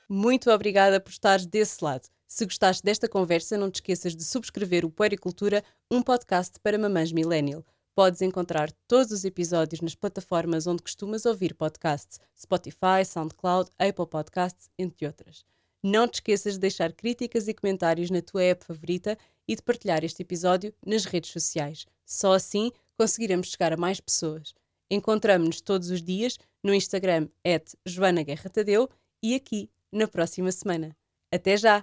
Muito obrigada por estares desse lado. Se gostaste desta conversa, não te esqueças de subscrever o Puericultura, um podcast para mamães millennial. Podes encontrar todos os episódios nas plataformas onde costumas ouvir podcasts, Spotify, SoundCloud, Apple Podcasts, entre outras. Não te esqueças de deixar críticas e comentários na tua app favorita e de partilhar este episódio nas redes sociais. Só assim conseguiremos chegar a mais pessoas. Encontramos-nos todos os dias no Instagram, Joana Guerra Tadeu, e aqui na próxima semana. Até já!